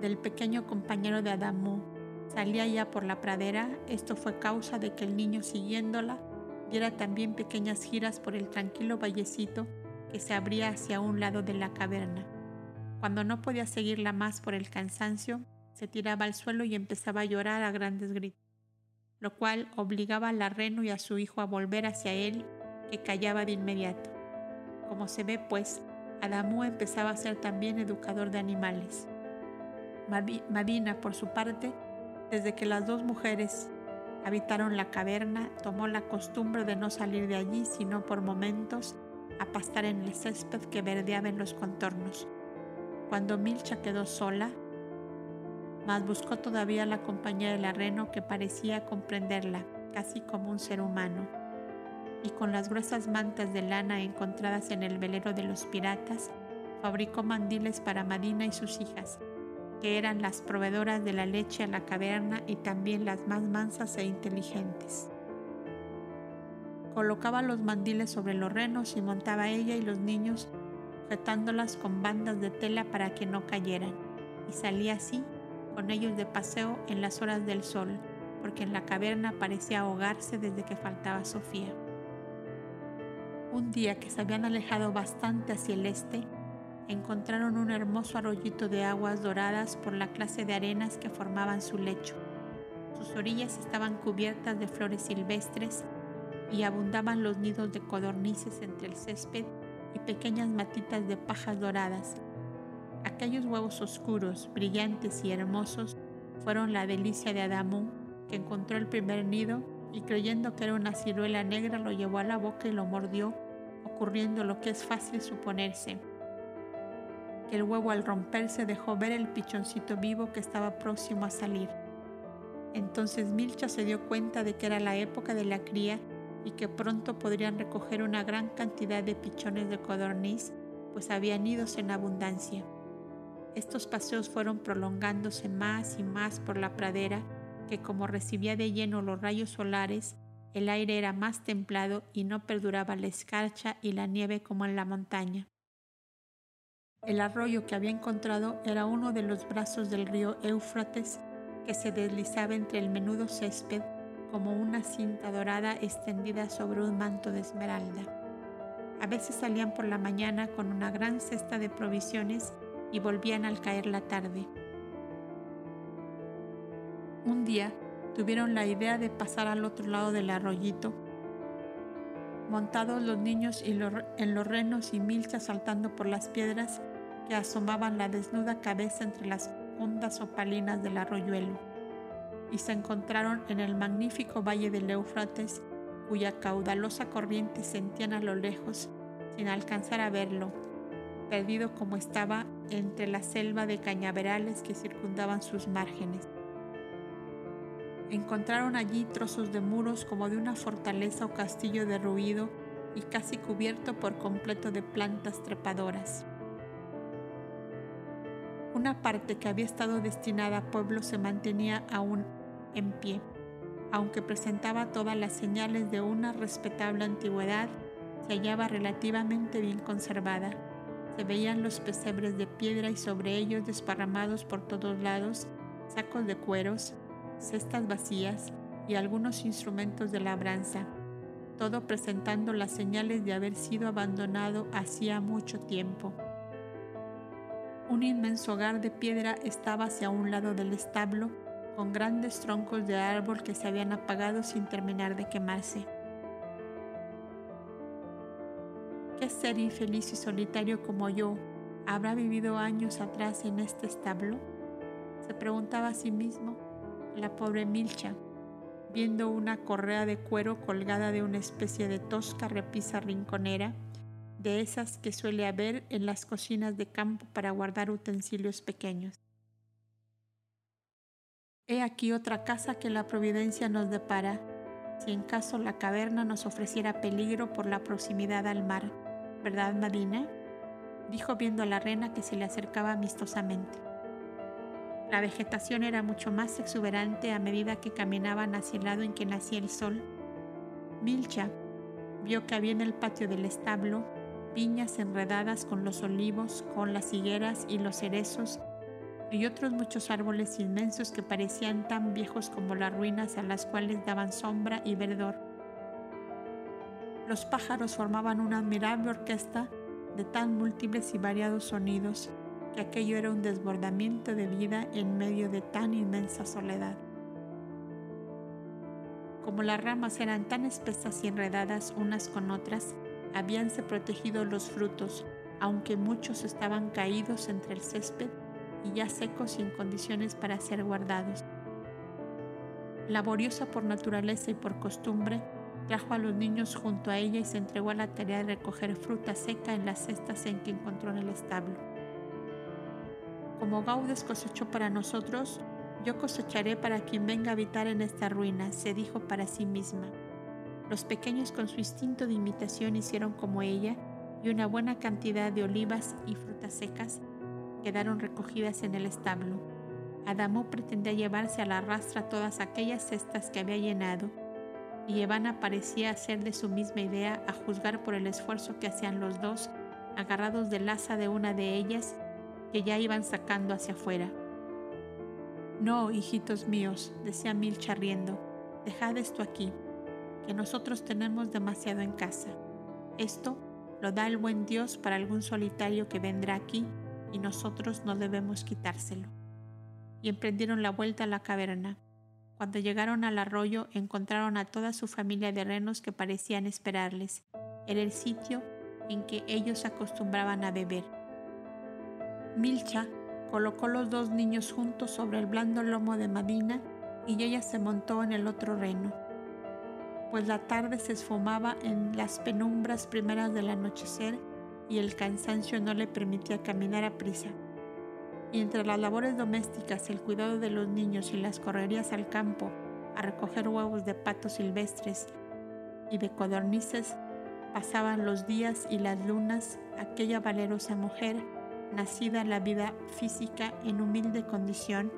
[SPEAKER 1] del pequeño compañero de Adamú salía ya por la pradera, esto fue causa de que el niño siguiéndola diera también pequeñas giras por el tranquilo vallecito que se abría hacia un lado de la caverna. Cuando no podía seguirla más por el cansancio, se tiraba al suelo y empezaba a llorar a grandes gritos, lo cual obligaba a la reno y a su hijo a volver hacia él, que callaba de inmediato. Como se ve, pues, Adamú empezaba a ser también educador de animales. Madina, por su parte, desde que las dos mujeres habitaron la caverna, tomó la costumbre de no salir de allí sino por momentos a pastar en el césped que verdeaba en los contornos. Cuando Milcha quedó sola, mas buscó todavía la compañía del arreno que parecía comprenderla, casi como un ser humano, y con las gruesas mantas de lana encontradas en el velero de los piratas, fabricó mandiles para Madina y sus hijas, que eran las proveedoras de la leche a la caverna y también las más mansas e inteligentes. Colocaba los mandiles sobre los renos y montaba ella y los niños sujetándolas con bandas de tela para que no cayeran, y salía así con ellos de paseo en las horas del sol, porque en la caverna parecía ahogarse desde que faltaba Sofía. Un día que se habían alejado bastante hacia el este, encontraron un hermoso arroyito de aguas doradas por la clase de arenas que formaban su lecho. Sus orillas estaban cubiertas de flores silvestres y abundaban los nidos de codornices entre el césped y pequeñas matitas de pajas doradas. Aquellos huevos oscuros, brillantes y hermosos fueron la delicia de Adamú, que encontró el primer nido y creyendo que era una ciruela negra lo llevó a la boca y lo mordió, ocurriendo lo que es fácil suponerse, el huevo al romperse dejó ver el pichoncito vivo que estaba próximo a salir. Entonces Milcha se dio cuenta de que era la época de la cría y que pronto podrían recoger una gran cantidad de pichones de codorniz, pues habían nidos en abundancia. Estos paseos fueron prolongándose más y más por la pradera, que como recibía de lleno los rayos solares, el aire era más templado y no perduraba la escarcha y la nieve como en la montaña. El arroyo que había encontrado era uno de los brazos del río Éufrates que se deslizaba entre el menudo césped como una cinta dorada extendida sobre un manto de esmeralda. A veces salían por la mañana con una gran cesta de provisiones y volvían al caer la tarde. Un día tuvieron la idea de pasar al otro lado del arroyito, montados los niños y en los renos y milchas saltando por las piedras que asomaban la desnuda cabeza entre las ondas opalinas del arroyuelo y se encontraron en el magnífico valle del Éufrates, cuya caudalosa corriente sentían a lo lejos sin alcanzar a verlo, perdido como estaba entre la selva de cañaverales que circundaban sus márgenes. Encontraron allí trozos de muros como de una fortaleza o castillo derruido y casi cubierto por completo de plantas trepadoras. Una parte que había estado destinada a pueblo se mantenía aún en pie, aunque presentaba todas las señales de una respetable antigüedad, se hallaba relativamente bien conservada. Se veían los pesebres de piedra y sobre ellos desparramados por todos lados sacos de cueros, cestas vacías y algunos instrumentos de labranza, todo presentando las señales de haber sido abandonado hacía mucho tiempo. Un inmenso hogar de piedra estaba hacia un lado del establo, con grandes troncos de árbol que se habían apagado sin terminar de quemarse. ¿Qué ser infeliz y solitario como yo habrá vivido años atrás en este establo? Se preguntaba a sí mismo la pobre Milcha, viendo una correa de cuero colgada de una especie de tosca repisa rinconera de esas que suele haber en las cocinas de campo para guardar utensilios pequeños. He aquí otra casa que la providencia nos depara, si en caso la caverna nos ofreciera peligro por la proximidad al mar. ¿Verdad, Madina? dijo viendo a la reina que se le acercaba amistosamente. La vegetación era mucho más exuberante a medida que caminaban hacia el lado en que nacía el sol. Milcha vio que había en el patio del establo piñas enredadas con los olivos, con las higueras y los cerezos, y otros muchos árboles inmensos que parecían tan viejos como las ruinas a las cuales daban sombra y verdor. Los pájaros formaban una admirable orquesta de tan múltiples y variados sonidos que aquello era un desbordamiento de vida en medio de tan inmensa soledad. Como las ramas eran tan espesas y enredadas unas con otras, habíanse protegido los frutos, aunque muchos estaban caídos entre el césped y ya secos y en condiciones para ser guardados. Laboriosa por naturaleza y por costumbre, trajo a los niños junto a ella y se entregó a la tarea de recoger fruta seca en las cestas en que encontró en el establo. Como Gaudes cosechó para nosotros, yo cosecharé para quien venga a habitar en esta ruina, se dijo para sí misma. Los pequeños con su instinto de imitación hicieron como ella y una buena cantidad de olivas y frutas secas quedaron recogidas en el establo. Adamo pretendía llevarse a la rastra todas aquellas cestas que había llenado y Evana parecía ser de su misma idea a juzgar por el esfuerzo que hacían los dos, agarrados del asa de una de ellas que ya iban sacando hacia afuera. No, hijitos míos, decía Milcha riendo, dejad esto aquí que nosotros tenemos demasiado en casa. Esto lo da el buen Dios para algún solitario que vendrá aquí y nosotros no debemos quitárselo. Y emprendieron la vuelta a la caverna. Cuando llegaron al arroyo encontraron a toda su familia de renos que parecían esperarles. Era el sitio en que ellos acostumbraban a beber. Milcha colocó los dos niños juntos sobre el blando lomo de Madina y ella se montó en el otro reno pues la tarde se esfumaba en las penumbras primeras del anochecer y el cansancio no le permitía caminar a prisa. Y entre las labores domésticas, el cuidado de los niños y las correrías al campo a recoger huevos de patos silvestres y de codornices, pasaban los días y las lunas aquella valerosa mujer, nacida la vida física en humilde condición,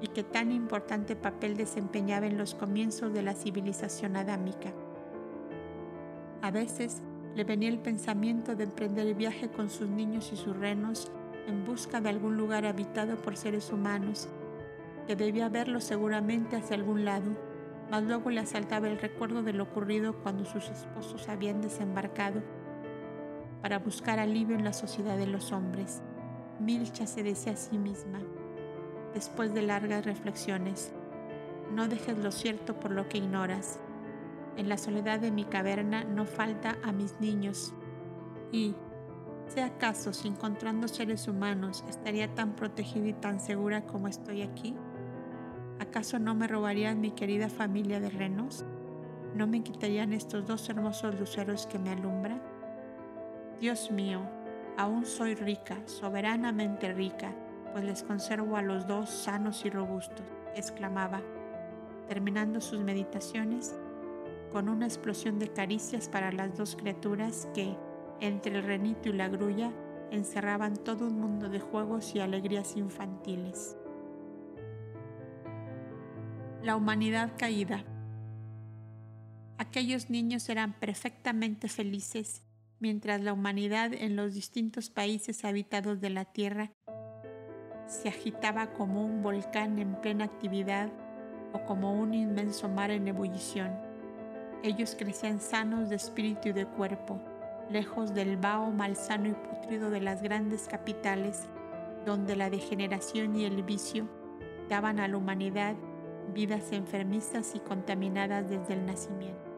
[SPEAKER 1] y que tan importante papel desempeñaba en los comienzos de la civilización adámica. A veces le venía el pensamiento de emprender el viaje con sus niños y sus renos en busca de algún lugar habitado por seres humanos, que debía verlo seguramente hacia algún lado, mas luego le asaltaba el recuerdo de lo ocurrido cuando sus esposos habían desembarcado para buscar alivio en la sociedad de los hombres. Milcha se decía a sí misma, después de largas reflexiones. No dejes lo cierto por lo que ignoras. En la soledad de mi caverna no falta a mis niños. Y, ¿sea acaso si encontrando seres humanos estaría tan protegida y tan segura como estoy aquí? ¿Acaso no me robarían mi querida familia de renos? ¿No me quitarían estos dos hermosos luceros que me alumbran? Dios mío, aún soy rica, soberanamente rica, pues les conservo a los dos sanos y robustos, exclamaba. terminando sus meditaciones con una explosión de caricias para las dos criaturas que, entre el renito y la grulla, encerraban todo un mundo de juegos y alegrías infantiles. La humanidad caída. Aquellos niños eran perfectamente felices mientras la humanidad en los distintos países habitados de la Tierra se agitaba como un volcán en plena actividad o como un inmenso mar en ebullición. Ellos crecían sanos de espíritu y de cuerpo, lejos del vaho malsano y putrido de las grandes capitales, donde la degeneración y el vicio daban a la humanidad vidas enfermizas y contaminadas desde el nacimiento.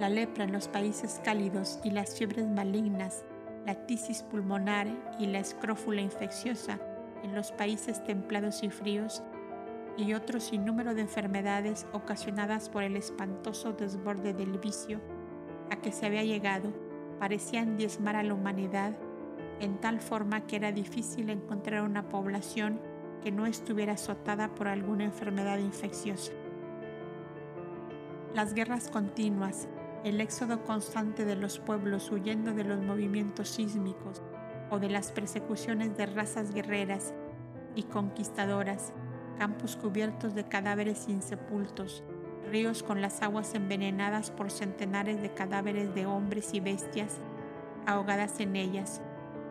[SPEAKER 1] La lepra en los países cálidos y las fiebres malignas, la tisis pulmonar y la escrófula infecciosa en los países templados y fríos, y otro sinnúmero de enfermedades ocasionadas por el espantoso desborde del vicio a que se había llegado, parecían diezmar a la humanidad en tal forma que era difícil encontrar una población que no estuviera azotada por alguna enfermedad infecciosa. Las guerras continuas, el éxodo constante de los pueblos huyendo de los movimientos sísmicos o de las persecuciones de razas guerreras y conquistadoras, campos cubiertos de cadáveres insepultos, ríos con las aguas envenenadas por centenares de cadáveres de hombres y bestias ahogadas en ellas.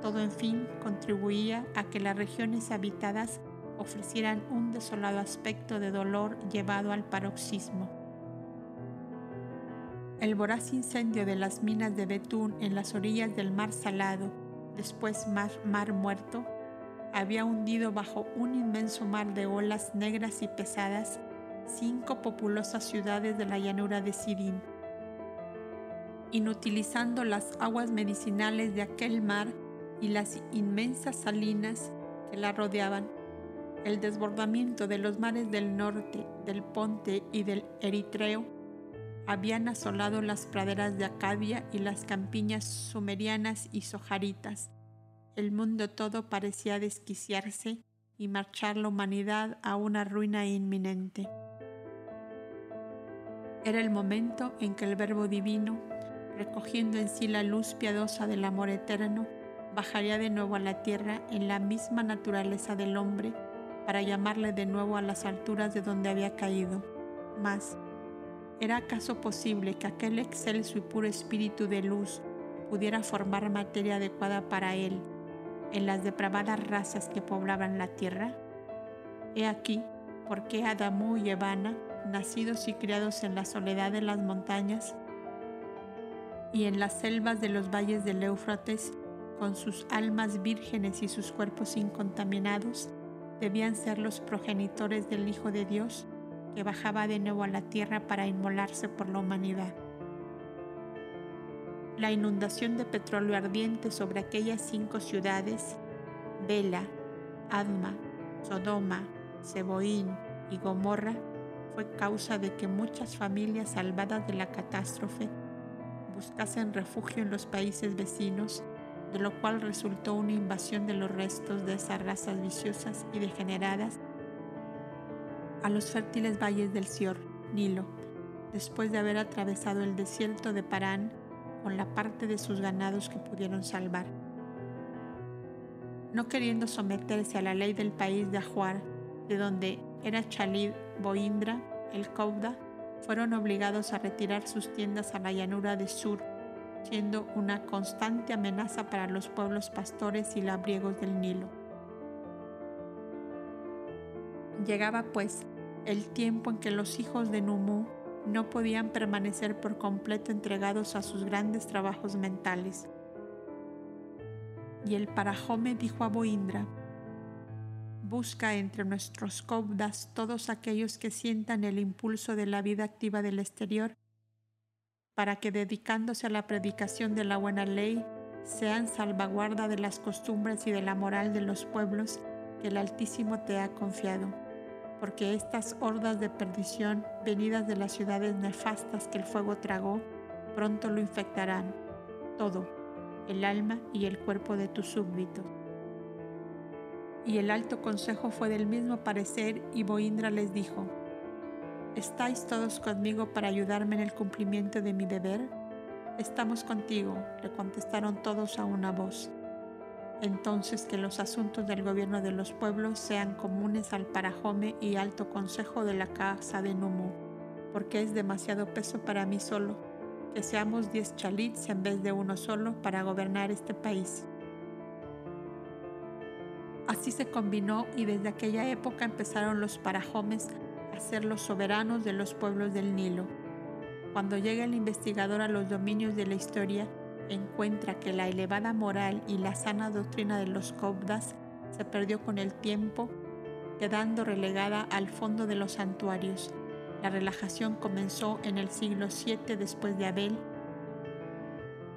[SPEAKER 1] Todo en fin contribuía a que las regiones habitadas ofrecieran un desolado aspecto de dolor llevado al paroxismo. El voraz incendio de las minas de Betún en las orillas del mar salado, después mar, mar muerto, había hundido bajo un inmenso mar de olas negras y pesadas cinco populosas ciudades de la llanura de Sidín. Inutilizando las aguas medicinales de aquel mar y las inmensas salinas que la rodeaban, el desbordamiento de los mares del norte, del Ponte y del Eritreo habían asolado las praderas de Acadia y las campiñas sumerianas y sojaritas. El mundo todo parecía desquiciarse y marchar la humanidad a una ruina inminente. Era el momento en que el Verbo Divino, recogiendo en sí la luz piadosa del amor eterno, bajaría de nuevo a la tierra en la misma naturaleza del hombre para llamarle de nuevo a las alturas de donde había caído. Mas, ¿era acaso posible que aquel excelso y puro espíritu de luz pudiera formar materia adecuada para él en las depravadas razas que poblaban la tierra? He aquí por qué Adamú y Evana, nacidos y criados en la soledad de las montañas y en las selvas de los valles del Éufrates, con sus almas vírgenes y sus cuerpos incontaminados, debían ser los progenitores del Hijo de Dios que bajaba de nuevo a la tierra para inmolarse por la humanidad. La inundación de petróleo ardiente sobre aquellas cinco ciudades, Bela, Adma, Sodoma, Seboín y Gomorra, fue causa de que muchas familias salvadas de la catástrofe buscasen refugio en los países vecinos de lo cual resultó una invasión de los restos de esas razas viciosas y degeneradas a los fértiles valles del Sior, Nilo, después de haber atravesado el desierto de Parán con la parte de sus ganados que pudieron salvar. No queriendo someterse a la ley del país de Ajuar, de donde era Chalid Boindra, el Cauda, fueron obligados a retirar sus tiendas a la llanura de Sur siendo una constante amenaza para los pueblos pastores y labriegos del Nilo. Llegaba pues el tiempo en que los hijos de Numu no podían permanecer por completo entregados a sus grandes trabajos mentales. Y el Parajome dijo a Boindra, busca entre nuestros cobdas todos aquellos que sientan el impulso de la vida activa del exterior para que dedicándose a la predicación de la buena ley, sean salvaguarda de las costumbres y de la moral de los pueblos que el Altísimo te ha confiado, porque estas hordas de perdición venidas de las ciudades nefastas que el fuego tragó, pronto lo infectarán, todo, el alma y el cuerpo de tus súbditos. Y el alto consejo fue del mismo parecer y Boindra les dijo, ¿Estáis todos conmigo para ayudarme en el cumplimiento de mi deber? Estamos contigo, le contestaron todos a una voz. Entonces que los asuntos del gobierno de los pueblos sean comunes al Parajome y alto consejo de la casa de Numu, porque es demasiado peso para mí solo, que seamos diez chalits en vez de uno solo para gobernar este país. Así se combinó y desde aquella época empezaron los parajomes a ser los soberanos de los pueblos del Nilo. Cuando llega el investigador a los dominios de la historia, encuentra que la elevada moral y la sana doctrina de los Cobdas se perdió con el tiempo, quedando relegada al fondo de los santuarios. La relajación comenzó en el siglo VII después de Abel,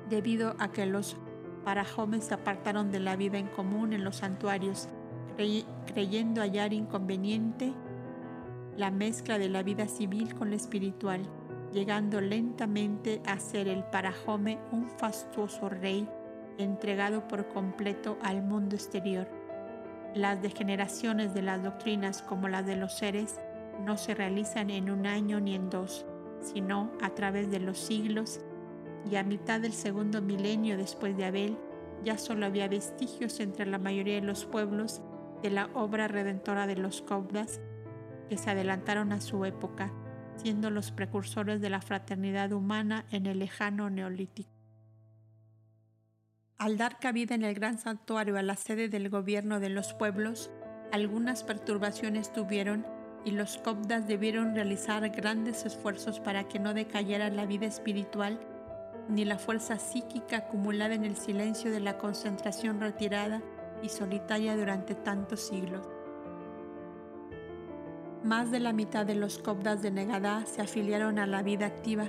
[SPEAKER 1] debido a que los parajomes se apartaron de la vida en común en los santuarios, creyendo hallar inconveniente la mezcla de la vida civil con la espiritual llegando lentamente a ser el Parajome un fastuoso rey entregado por completo al mundo exterior. Las degeneraciones de las doctrinas como las de los seres no se realizan en un año ni en dos, sino a través de los siglos y a mitad del segundo milenio después de Abel ya solo había vestigios entre la mayoría de los pueblos de la obra redentora de los Cobdas que se adelantaron a su época siendo los precursores de la fraternidad humana en el lejano neolítico. Al dar cabida en el gran santuario a la sede del gobierno de los pueblos, algunas perturbaciones tuvieron y los copdas debieron realizar grandes esfuerzos para que no decayera la vida espiritual ni la fuerza psíquica acumulada en el silencio de la concentración retirada y solitaria durante tantos siglos. Más de la mitad de los copdas de Negadá se afiliaron a la vida activa,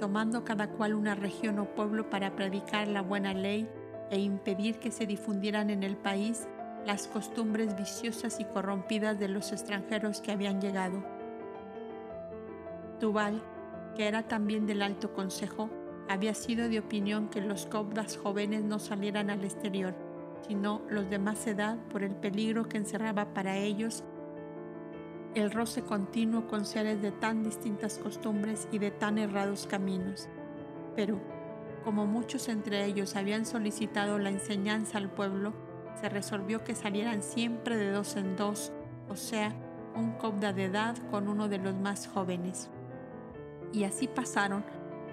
[SPEAKER 1] tomando cada cual una región o pueblo para predicar la buena ley e impedir que se difundieran en el país las costumbres viciosas y corrompidas de los extranjeros que habían llegado. Tubal, que era también del Alto Consejo, había sido de opinión que los copdas jóvenes no salieran al exterior, sino los de más edad por el peligro que encerraba para ellos el roce continuo con seres de tan distintas costumbres y de tan errados caminos. Pero, como muchos entre ellos habían solicitado la enseñanza al pueblo, se resolvió que salieran siempre de dos en dos, o sea, un cobda de edad con uno de los más jóvenes. Y así pasaron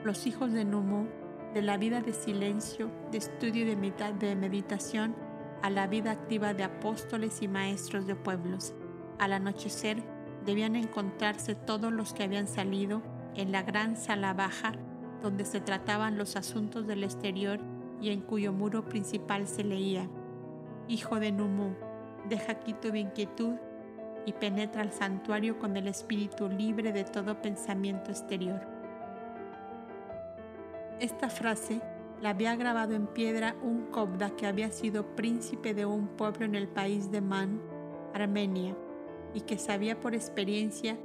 [SPEAKER 1] los hijos de Numu de la vida de silencio, de estudio y de, de meditación a la vida activa de apóstoles y maestros de pueblos. Al anochecer, debían encontrarse todos los que habían salido en la gran sala baja donde se trataban los asuntos del exterior y en cuyo muro principal se leía, Hijo de Numu, deja aquí tu inquietud y penetra al santuario con el espíritu libre de todo pensamiento exterior. Esta frase la había grabado en piedra un Kobda que había sido príncipe de un pueblo en el país de Man, Armenia, y que sabía por experiencia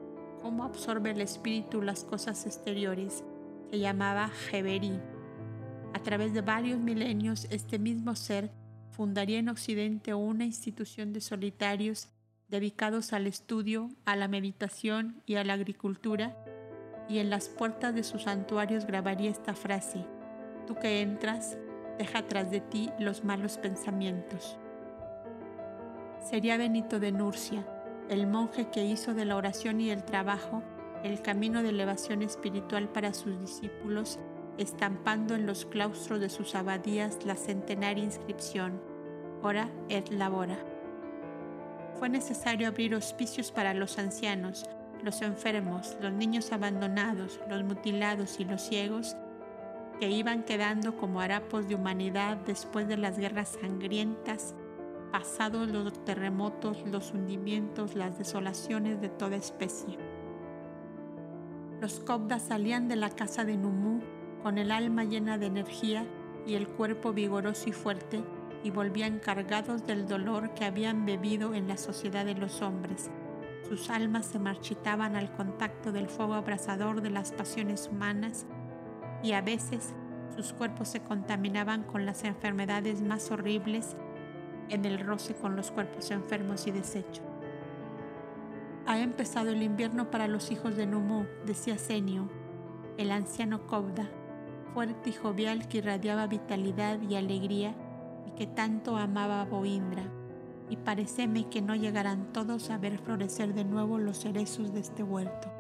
[SPEAKER 1] cómo absorbe el espíritu las cosas exteriores. Se llamaba Jeberi. A través de varios milenios, este mismo ser fundaría en Occidente una institución de solitarios dedicados al estudio, a la meditación y a la agricultura, y en las puertas de sus santuarios grabaría esta frase, tú que entras, deja tras de ti los malos pensamientos. Sería Benito de Nurcia, el monje que hizo de la oración y el trabajo el camino de elevación espiritual para sus discípulos, estampando en los claustros de sus abadías la centenaria inscripción, Ora et Labora. Fue necesario abrir hospicios para los ancianos, los enfermos, los niños abandonados, los mutilados y los ciegos, que iban quedando como harapos de humanidad después de las guerras sangrientas pasados los terremotos, los hundimientos, las desolaciones de toda especie. Los Cobdas salían de la casa de Numu con el alma llena de energía y el cuerpo vigoroso y fuerte y volvían cargados del dolor que habían bebido en la sociedad de los hombres. Sus almas se marchitaban al contacto del fuego abrasador de las pasiones humanas y a veces sus cuerpos se contaminaban con las enfermedades más horribles en el roce con los cuerpos enfermos y desechos. Ha empezado el invierno para los hijos de Numu, decía Senio, el anciano Kobda, fuerte y jovial que irradiaba vitalidad y alegría y que tanto amaba a Boindra. Y pareceme que no llegarán todos a ver florecer de nuevo los cerezos de este huerto.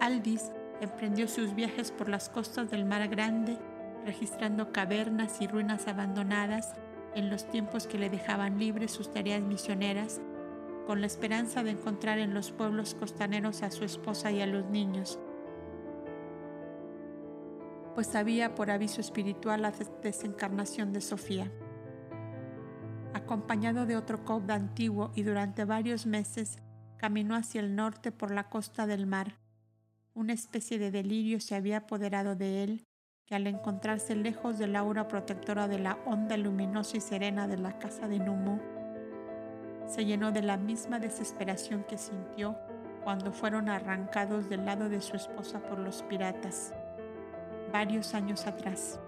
[SPEAKER 1] Aldis emprendió sus viajes por las costas del Mar Grande, registrando cavernas y ruinas abandonadas en los tiempos que le dejaban libres sus tareas misioneras, con la esperanza de encontrar en los pueblos costaneros a su esposa y a los niños, pues sabía por aviso espiritual la desencarnación de Sofía. Acompañado de otro cobda antiguo y durante varios meses caminó hacia el norte por la costa del mar. Una especie de delirio se había apoderado de él que al encontrarse lejos del aura protectora de la onda luminosa y serena de la casa de Numu, se llenó de la misma desesperación que sintió cuando fueron arrancados del lado de su esposa por los piratas, varios años atrás.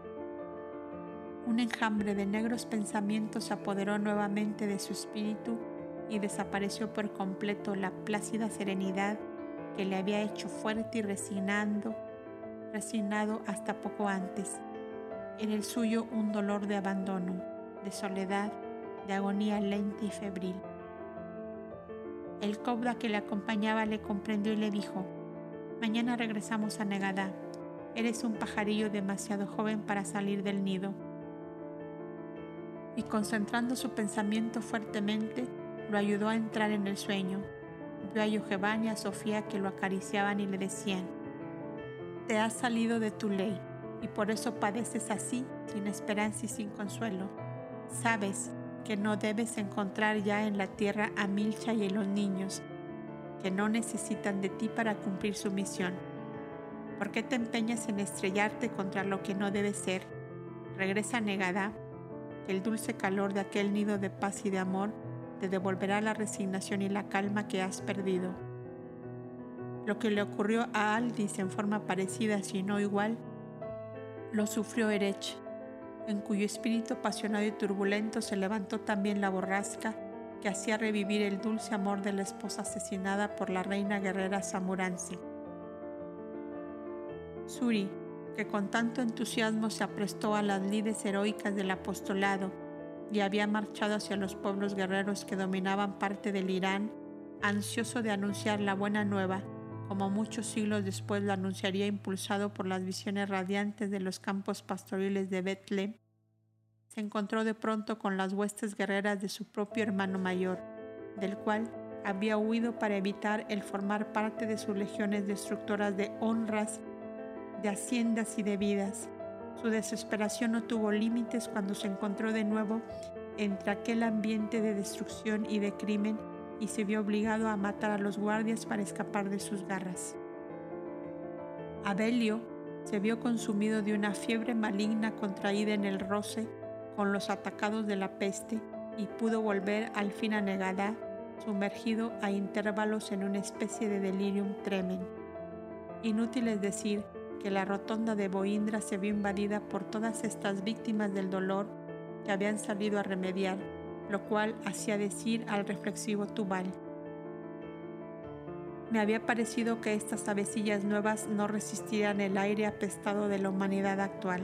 [SPEAKER 1] Un enjambre de negros pensamientos se apoderó nuevamente de su espíritu y desapareció por completo la plácida serenidad que le había hecho fuerte y resignando resignado hasta poco antes. En el suyo un dolor de abandono, de soledad, de agonía lenta y febril. El cobra que le acompañaba le comprendió y le dijo, Mañana regresamos a Negadá. Eres un pajarillo demasiado joven para salir del nido. Y concentrando su pensamiento fuertemente, lo ayudó a entrar en el sueño. Vio a Yojevan y a Sofía que lo acariciaban y le decían, te has salido de tu ley y por eso padeces así, sin esperanza y sin consuelo. Sabes que no debes encontrar ya en la tierra a Milcha y a los niños, que no necesitan de ti para cumplir su misión. ¿Por qué te empeñas en estrellarte contra lo que no debe ser? Regresa negada, el dulce calor de aquel nido de paz y de amor te devolverá la resignación y la calma que has perdido. Lo que le ocurrió a Aldis en forma parecida, si no igual, lo sufrió Erech, en cuyo espíritu apasionado y turbulento se levantó también la borrasca que hacía revivir el dulce amor de la esposa asesinada por la reina guerrera Samuransi. Suri, que con tanto entusiasmo se aprestó a las lides heroicas del apostolado y había marchado hacia los pueblos guerreros que dominaban parte del Irán, ansioso de anunciar la buena nueva, como muchos siglos después lo anunciaría impulsado por las visiones radiantes de los campos pastoriles de Betlem, se encontró de pronto con las huestes guerreras de su propio hermano mayor, del cual había huido para evitar el formar parte de sus legiones destructoras de honras, de haciendas y de vidas. Su desesperación no tuvo límites cuando se encontró de nuevo entre aquel ambiente de destrucción y de crimen y se vio obligado a matar a los guardias para escapar de sus garras. Abelio se vio consumido de una fiebre maligna contraída en el roce con los atacados de la peste y pudo volver al fin a Negadá, sumergido a intervalos en una especie de delirium tremen. Inútil es decir que la rotonda de Boindra se vio invadida por todas estas víctimas del dolor que habían salido a remediar lo cual hacía decir al reflexivo Tubal. Me había parecido que estas avecillas nuevas no resistirían el aire apestado de la humanidad actual.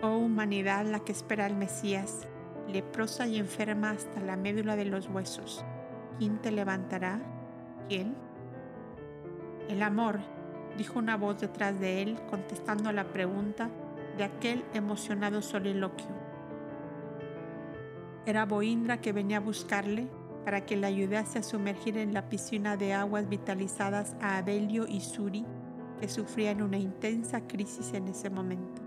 [SPEAKER 1] Oh humanidad la que espera al Mesías, leprosa y enferma hasta la médula de los huesos. ¿Quién te levantará? ¿Quién? El amor, dijo una voz detrás de él, contestando a la pregunta de aquel emocionado soliloquio. Era Boindra que venía a buscarle para que le ayudase a sumergir en la piscina de aguas vitalizadas a Abelio y Suri, que sufrían una intensa crisis en ese momento.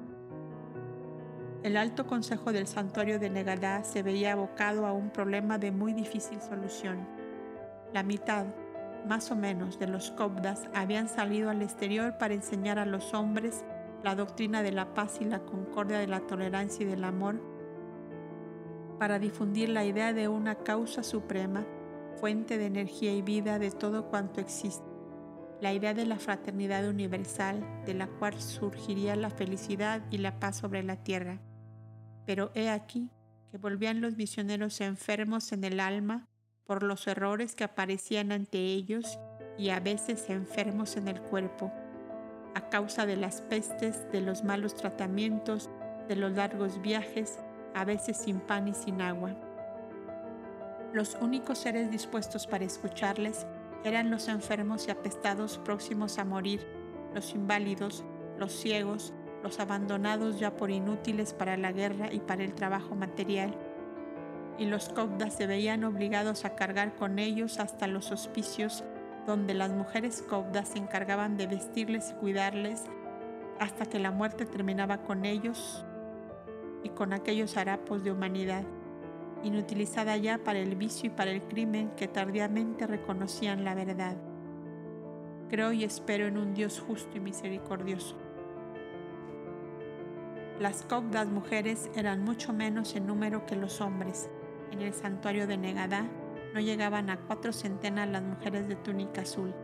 [SPEAKER 1] El alto consejo del santuario de Negadá se veía abocado a un problema de muy difícil solución. La mitad, más o menos, de los cobdas habían salido al exterior para enseñar a los hombres la doctrina de la paz y la concordia de la tolerancia y del amor para difundir la idea de una causa suprema, fuente de energía y vida de todo cuanto existe, la idea de la fraternidad universal de la cual surgiría la felicidad y la paz sobre la tierra. Pero he aquí que volvían los misioneros enfermos en el alma por los errores que aparecían ante ellos y a veces enfermos en el cuerpo, a causa de las pestes, de los malos tratamientos, de los largos viajes, a veces sin pan y sin agua. Los únicos seres dispuestos para escucharles eran los enfermos y apestados próximos a morir, los inválidos, los ciegos, los abandonados ya por inútiles para la guerra y para el trabajo material. Y los cobdas se veían obligados a cargar con ellos hasta los hospicios donde las mujeres cobdas se encargaban de vestirles y cuidarles hasta que la muerte terminaba con ellos y con aquellos harapos de humanidad, inutilizada ya para el vicio y para el crimen que tardíamente reconocían la verdad. Creo y espero en un Dios justo y misericordioso. Las cobdas mujeres eran mucho menos en número que los hombres. En el santuario de Negadá no llegaban a cuatro centenas las mujeres de túnica azul.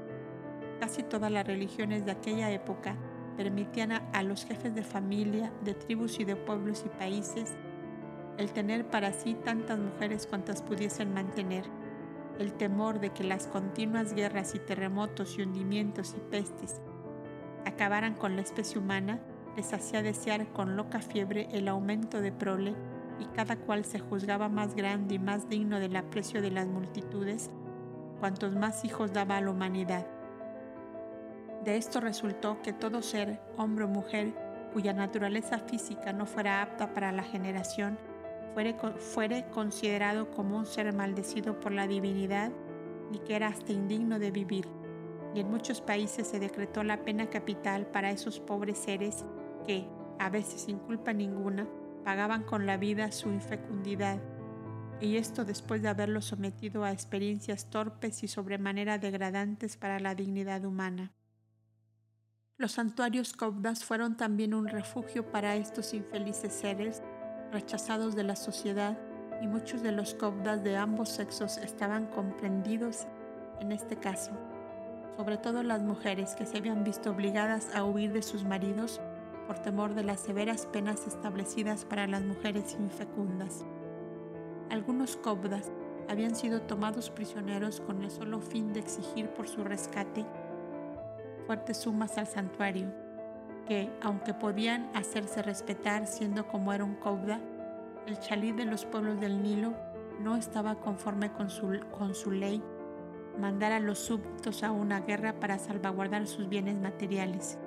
[SPEAKER 1] Casi todas las religiones de aquella época permitían a, los jefes de familia, de tribus y de pueblos y países el tener para sí tantas mujeres cuantas pudiesen mantener. El temor de que las continuas guerras y terremotos y hundimientos y pestes acabaran con la especie humana les hacía desear con loca fiebre el aumento de prole y cada cual se juzgaba más grande y más digno del aprecio de las multitudes, cuantos más hijos daba a la humanidad. De esto resultó que todo ser, hombre o mujer, cuya naturaleza física no fuera apta para la generación, fuere, considerado como un ser maldecido por la divinidad y que era hasta indigno de vivir. Y en muchos países se decretó la pena capital para esos pobres seres que, a veces sin culpa ninguna, pagaban con la vida su infecundidad, y esto después de haberlo sometido a experiencias torpes y sobremanera degradantes para la dignidad humana. Los santuarios cobdas fueron también un refugio para estos infelices seres rechazados de la sociedad y muchos de los cobdas de ambos sexos estaban comprendidos en este caso, sobre todo las mujeres que se habían visto obligadas a huir de sus maridos por temor de las severas penas establecidas para las mujeres infecundas. Algunos cobdas habían sido tomados prisioneros con el solo fin de exigir por su rescate fuertes sumas al santuario, que, aunque podían hacerse respetar siendo como era un cobda, el chalí de los pueblos del Nilo no estaba conforme con su, con su ley mandar a los súbditos a una guerra para salvaguardar sus bienes materiales.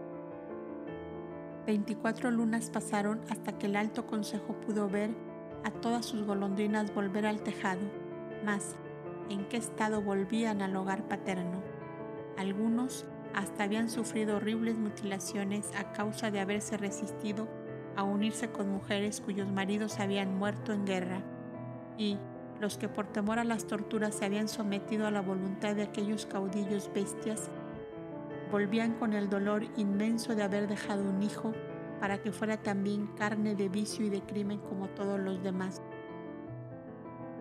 [SPEAKER 1] Veinticuatro lunas pasaron hasta que el alto consejo pudo ver a todas sus golondrinas volver al tejado, mas en qué estado volvían al hogar paterno. Algunos hasta habían sufrido horribles mutilaciones a causa de haberse resistido a unirse con mujeres cuyos maridos habían muerto en guerra, y los que por temor a las torturas se habían sometido a la voluntad de aquellos caudillos bestias volvían con el dolor inmenso de haber dejado un hijo para que fuera también carne de vicio y de crimen como todos los demás.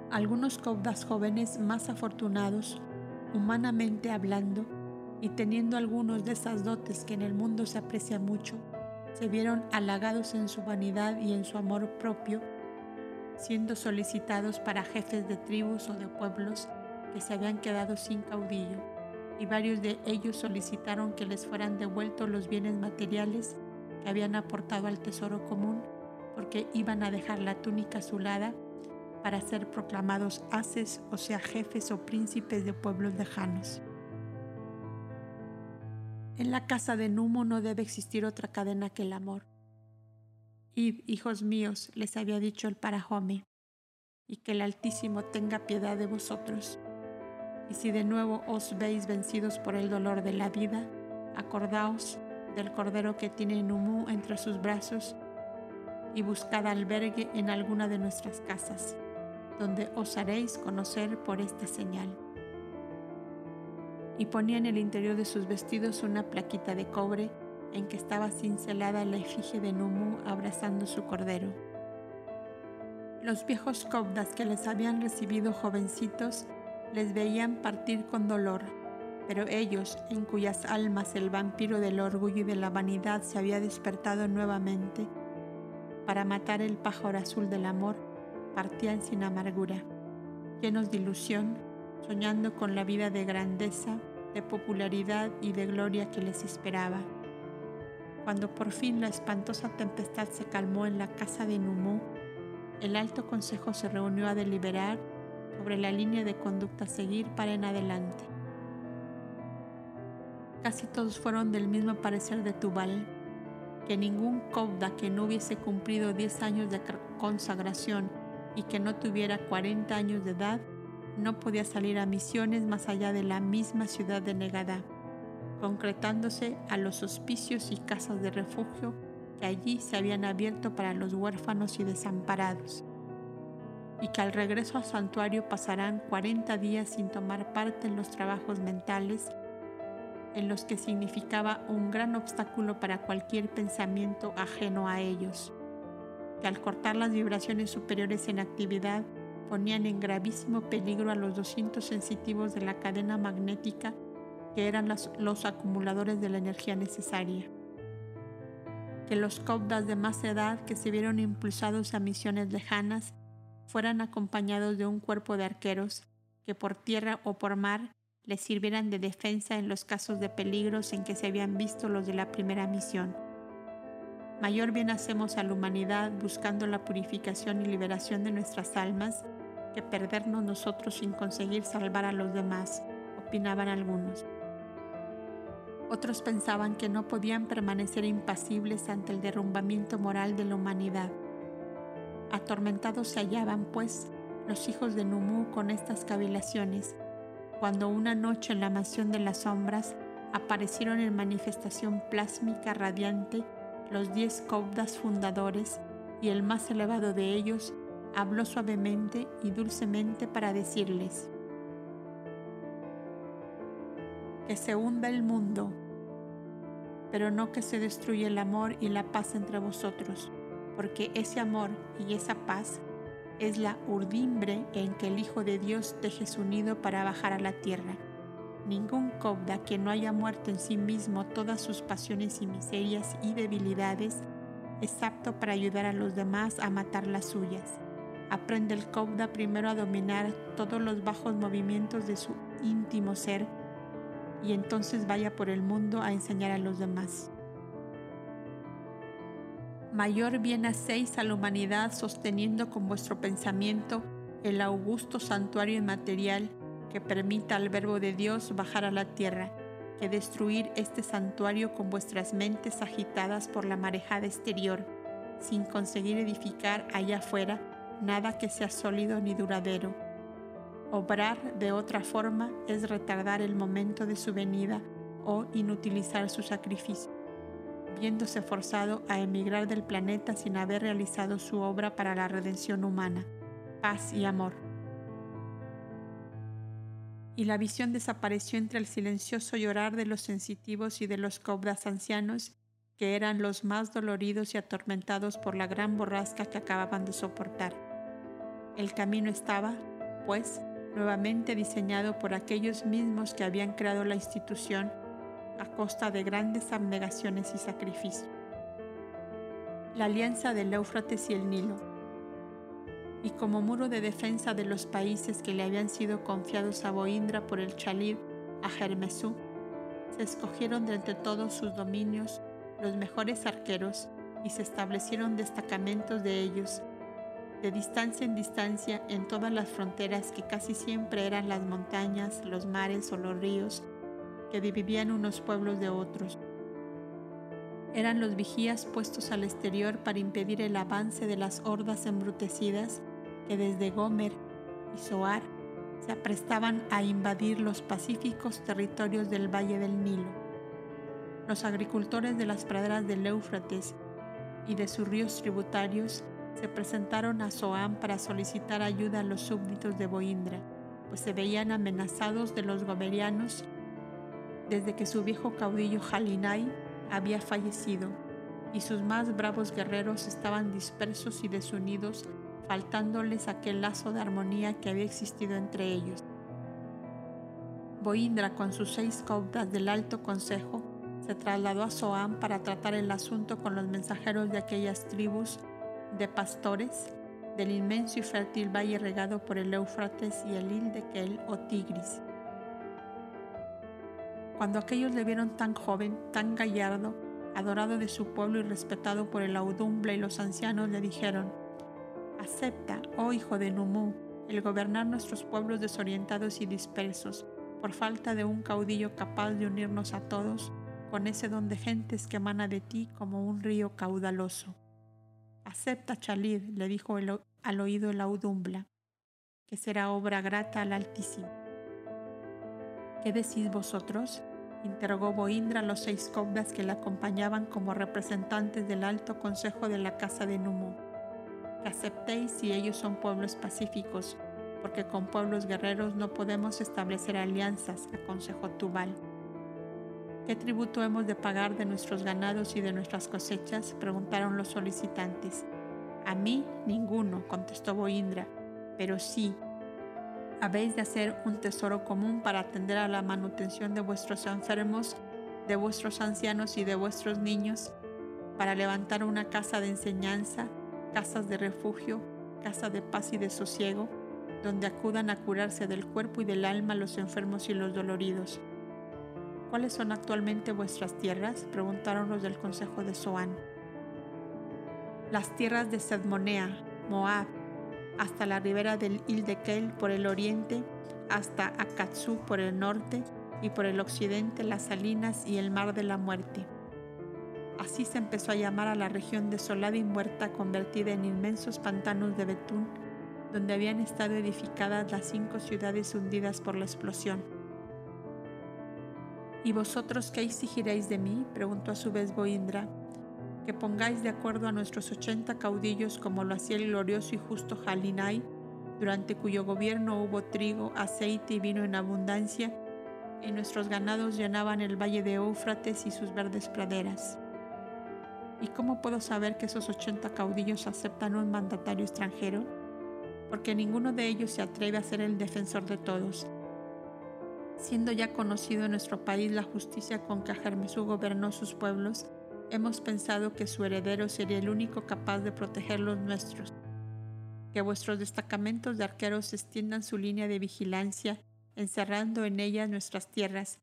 [SPEAKER 1] Algunos caudas jóvenes más afortunados, humanamente hablando, y teniendo algunos de esas dotes que en el mundo se aprecia mucho, se vieron halagados en su vanidad y en su amor propio, siendo solicitados para jefes de tribus o de pueblos que se habían quedado sin caudillo y varios de ellos solicitaron que les fueran devueltos los bienes materiales que habían aportado al tesoro común, porque iban a dejar la túnica azulada para ser proclamados haces, o sea, jefes o príncipes de pueblos lejanos. En la casa de Numo no debe existir otra cadena que el amor. Id, hijos míos, les había dicho el parajome, y que el Altísimo tenga piedad de vosotros. Y si de nuevo os veis vencidos por el dolor de la vida, acordaos del Cordero que tiene Numu entre sus brazos y buscad albergue en alguna de nuestras casas, donde os haréis conocer por esta señal. Y ponía en el interior de sus vestidos una plaquita de cobre en que estaba cincelada la efigie de Numu abrazando su cordero. Los viejos cobdas que les habían recibido jovencitos les veían partir con dolor, pero ellos, en cuyas almas el vampiro del orgullo y de la vanidad se había despertado nuevamente para matar el pájaro azul del amor, partían sin amargura, llenos de ilusión, soñando con la vida de grandeza, de popularidad y de gloria que les esperaba. Cuando por fin la espantosa tempestad se calmó en la casa de Numú, el Alto Consejo se reunió a deliberar sobre la línea de conducta a seguir para en adelante. Casi todos fueron del mismo parecer de Tubal, que ningún Kobda que no hubiese cumplido 10 años de consagración y que no tuviera 40 años de edad no podía salir a misiones más allá de la misma ciudad de Negada, concretándose a los hospicios y casas de refugio que allí se habían abierto para los huérfanos y desamparados, y que al regreso al santuario pasarán 40 días sin tomar parte en los trabajos mentales, en los que significaba un gran obstáculo para cualquier pensamiento ajeno a ellos, que al cortar las vibraciones superiores en actividad, ponían en gravísimo peligro a los 200 sensitivos de la cadena magnética que eran los acumuladores de la energía necesaria. Que los cobdas de más edad que se vieron impulsados a misiones lejanas fueran acompañados de un cuerpo de arqueros que por tierra o por mar les sirvieran de defensa en los casos de peligros en que se habían visto los de la primera misión. Mayor bien hacemos a la humanidad buscando la purificación y liberación de nuestras almas que perdernos nosotros sin conseguir salvar a los demás, opinaban algunos. Otros pensaban que no podían permanecer impasibles ante el derrumbamiento moral de la humanidad. Atormentados se hallaban, pues, los hijos de Numú con estas cavilaciones, cuando una noche en la mansión de las sombras aparecieron en manifestación plásmica radiante los diez cobdas fundadores y el más elevado de ellos habló suavemente y dulcemente para decirles, que se hunda el mundo, pero no que se destruya el amor y la paz entre vosotros, porque ese amor y esa paz es la urdimbre en que el Hijo de Dios teje su nido para bajar a la tierra. Ningún cobda que no haya muerto en sí mismo todas sus pasiones y miserias y debilidades es apto para ayudar a los demás a matar las suyas. Aprende el Kobda primero a dominar todos los bajos movimientos de su íntimo ser y entonces vaya por el mundo a enseñar a los demás. Mayor bien hacéis a la humanidad sosteniendo con vuestro pensamiento el augusto santuario inmaterial que permita al Verbo de Dios bajar a la tierra, que destruir este santuario con vuestras mentes agitadas por la marejada exterior, sin conseguir edificar allá afuera nada que sea sólido ni duradero. Obrar de otra forma es retardar el momento de su venida o inutilizar su sacrificio, viéndose forzado a emigrar del planeta sin haber realizado su obra para la redención humana, paz y amor. Y la visión desapareció entre el silencioso llorar de los sensitivos y de los cobras ancianos, que eran los más doloridos y atormentados por la gran borrasca que acababan de soportar. El camino estaba, pues, nuevamente diseñado por aquellos mismos que habían creado la institución a costa de grandes abnegaciones y sacrificios. La alianza del Éufrates y el Nilo. Y como muro de defensa de los países que le habían sido confiados a Boindra por el Chalib a Hermesú, se escogieron de entre todos sus dominios los mejores arqueros y se establecieron destacamentos de ellos de distancia en distancia en todas las fronteras que casi siempre eran las montañas, los mares o los ríos que dividían unos pueblos de otros. Eran los vigías puestos al exterior para impedir el avance de las hordas embrutecidas que desde Gomer y Zoar se aprestaban a invadir los pacíficos territorios del Valle del Nilo. Los agricultores de las praderas del Éufrates y de sus ríos tributarios se presentaron a Soam para solicitar ayuda a los súbditos de Boindra, pues se veían amenazados de los gomerianos desde que su viejo caudillo Jalinai había fallecido y sus más bravos guerreros estaban dispersos y desunidos, faltándoles aquel lazo de armonía que había existido entre ellos. Boindra, con sus seis caudas del Alto Consejo, se trasladó a Soam para tratar el asunto con los mensajeros de aquellas tribus de pastores del inmenso y fértil valle regado por el Éufrates y el Ildequel o Tigris. Cuando aquellos le vieron tan joven, tan gallardo, adorado de su pueblo y respetado por el Audumbla y los ancianos, le dijeron, Acepta, oh hijo de Numú, el gobernar nuestros pueblos desorientados y dispersos, por falta de un caudillo capaz de unirnos a todos con ese don de gentes que emana de ti como un río caudaloso. Acepta, Chalid, le dijo al oído el Audumbla, que será obra grata al Altísimo. ¿Qué decís vosotros? interrogó Boindra a los seis cobdas que le acompañaban como representantes del alto consejo de la casa de Numu. Que aceptéis si ellos son pueblos pacíficos, porque con pueblos guerreros no podemos establecer alianzas, aconsejó Tubal. ¿Qué tributo hemos de pagar de nuestros ganados y de nuestras cosechas? preguntaron los solicitantes. A mí ninguno, contestó Boindra, pero sí, habéis de hacer un tesoro común para atender a la manutención de vuestros enfermos, de vuestros ancianos y de vuestros niños, para levantar una casa de enseñanza, casas de refugio, casa de paz y de sosiego, donde acudan a curarse del cuerpo y del alma los enfermos y los doloridos ¿Cuáles son actualmente vuestras tierras? preguntaron los del consejo de Zoán. Las tierras de Sedmonea, Moab, hasta la ribera del Ildekel por el oriente, hasta Akatsu por el norte y por el occidente las salinas y el mar de la muerte. Así se empezó a llamar a la región desolada y muerta convertida en inmensos pantanos de betún, donde habían estado edificadas las cinco ciudades hundidas por la explosión. ¿Y vosotros qué exigiréis de mí? preguntó a su vez Boindra. Que pongáis de acuerdo a nuestros ochenta caudillos como lo hacía el glorioso y justo Jalinai, durante cuyo gobierno hubo trigo, aceite y vino en abundancia, y nuestros ganados llenaban el valle de Éufrates y sus verdes praderas. ¿Y cómo puedo saber que esos ochenta caudillos aceptan un mandatario extranjero? Porque ninguno de ellos se atreve a ser el defensor de todos Siendo ya conocido en nuestro país la justicia con que Ajermesú gobernó sus pueblos, hemos pensado que su heredero sería el único capaz de proteger los nuestros. Que vuestros destacamentos de arqueros extiendan su línea de vigilancia, encerrando en ella nuestras tierras,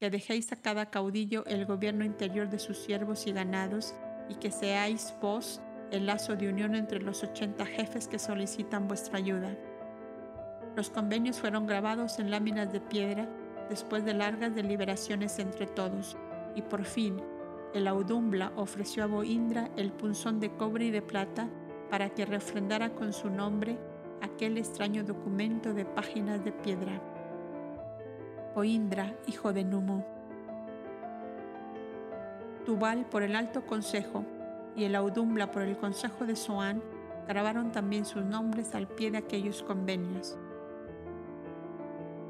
[SPEAKER 1] que dejéis a cada caudillo el gobierno interior de sus siervos y ganados, y que seáis vos el lazo de unión entre los ochenta jefes que solicitan vuestra ayuda. Los convenios fueron grabados en láminas de piedra después de largas deliberaciones entre todos, y por fin el Audumbla ofreció a Boindra el punzón de cobre y de plata para que refrendara con su nombre aquel extraño documento de páginas de piedra. Boindra, hijo de Numo. Tubal por el Alto Consejo y el Audumbla por el Consejo de Soán grabaron también sus nombres al pie de aquellos convenios.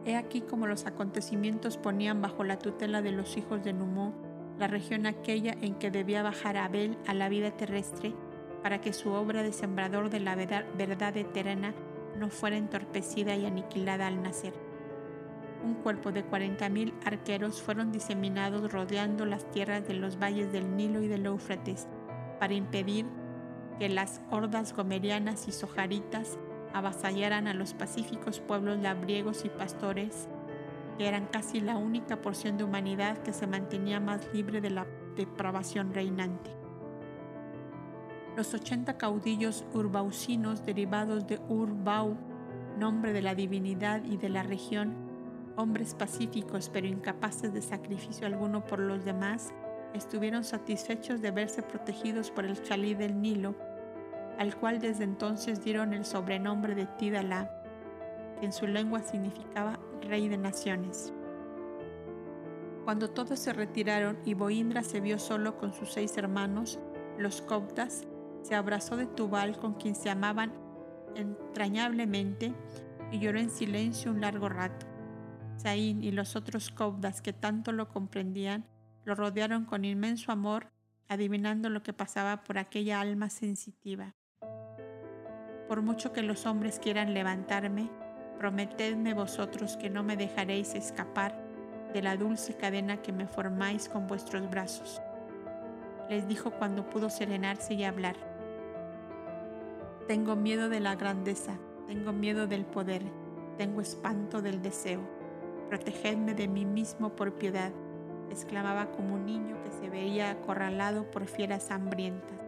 [SPEAKER 1] He aquí como los acontecimientos ponían bajo la tutela de los hijos de Numó la región aquella en que debía bajar Abel a la vida terrestre para que su obra de sembrador de la verdad eterna no fuera entorpecida y aniquilada al nacer. Un cuerpo de cuarenta mil arqueros fueron diseminados rodeando las tierras de los valles del Nilo y del Éufrates para impedir que las hordas gomerianas y sojaritas avasallaran a los pacíficos pueblos labriegos y pastores, que eran casi la única porción de humanidad que se mantenía más libre de la depravación reinante. Los ochenta caudillos urbausinos derivados de Urbau, nombre de la divinidad y de la región, hombres pacíficos pero incapaces de sacrificio alguno por los demás, estuvieron satisfechos de verse protegidos por el chalí del Nilo al cual desde entonces dieron el sobrenombre de Tidalá, que en su lengua significaba rey de naciones. Cuando todos se retiraron y Boindra se vio solo con sus seis hermanos, los coptas, se abrazó de Tubal con quien se amaban entrañablemente y lloró en silencio un largo rato. Zain y los otros coptas que tanto lo comprendían lo rodearon con inmenso amor, adivinando lo que pasaba por aquella alma sensitiva. Por mucho que los hombres quieran levantarme, prometedme vosotros que no me dejaréis escapar de la dulce cadena que me formáis con vuestros brazos. Les dijo cuando pudo serenarse y hablar. Tengo miedo de la grandeza, tengo miedo del poder, tengo espanto del deseo. Protegedme de mí mismo por piedad, exclamaba como un niño que se veía acorralado por fieras hambrientas.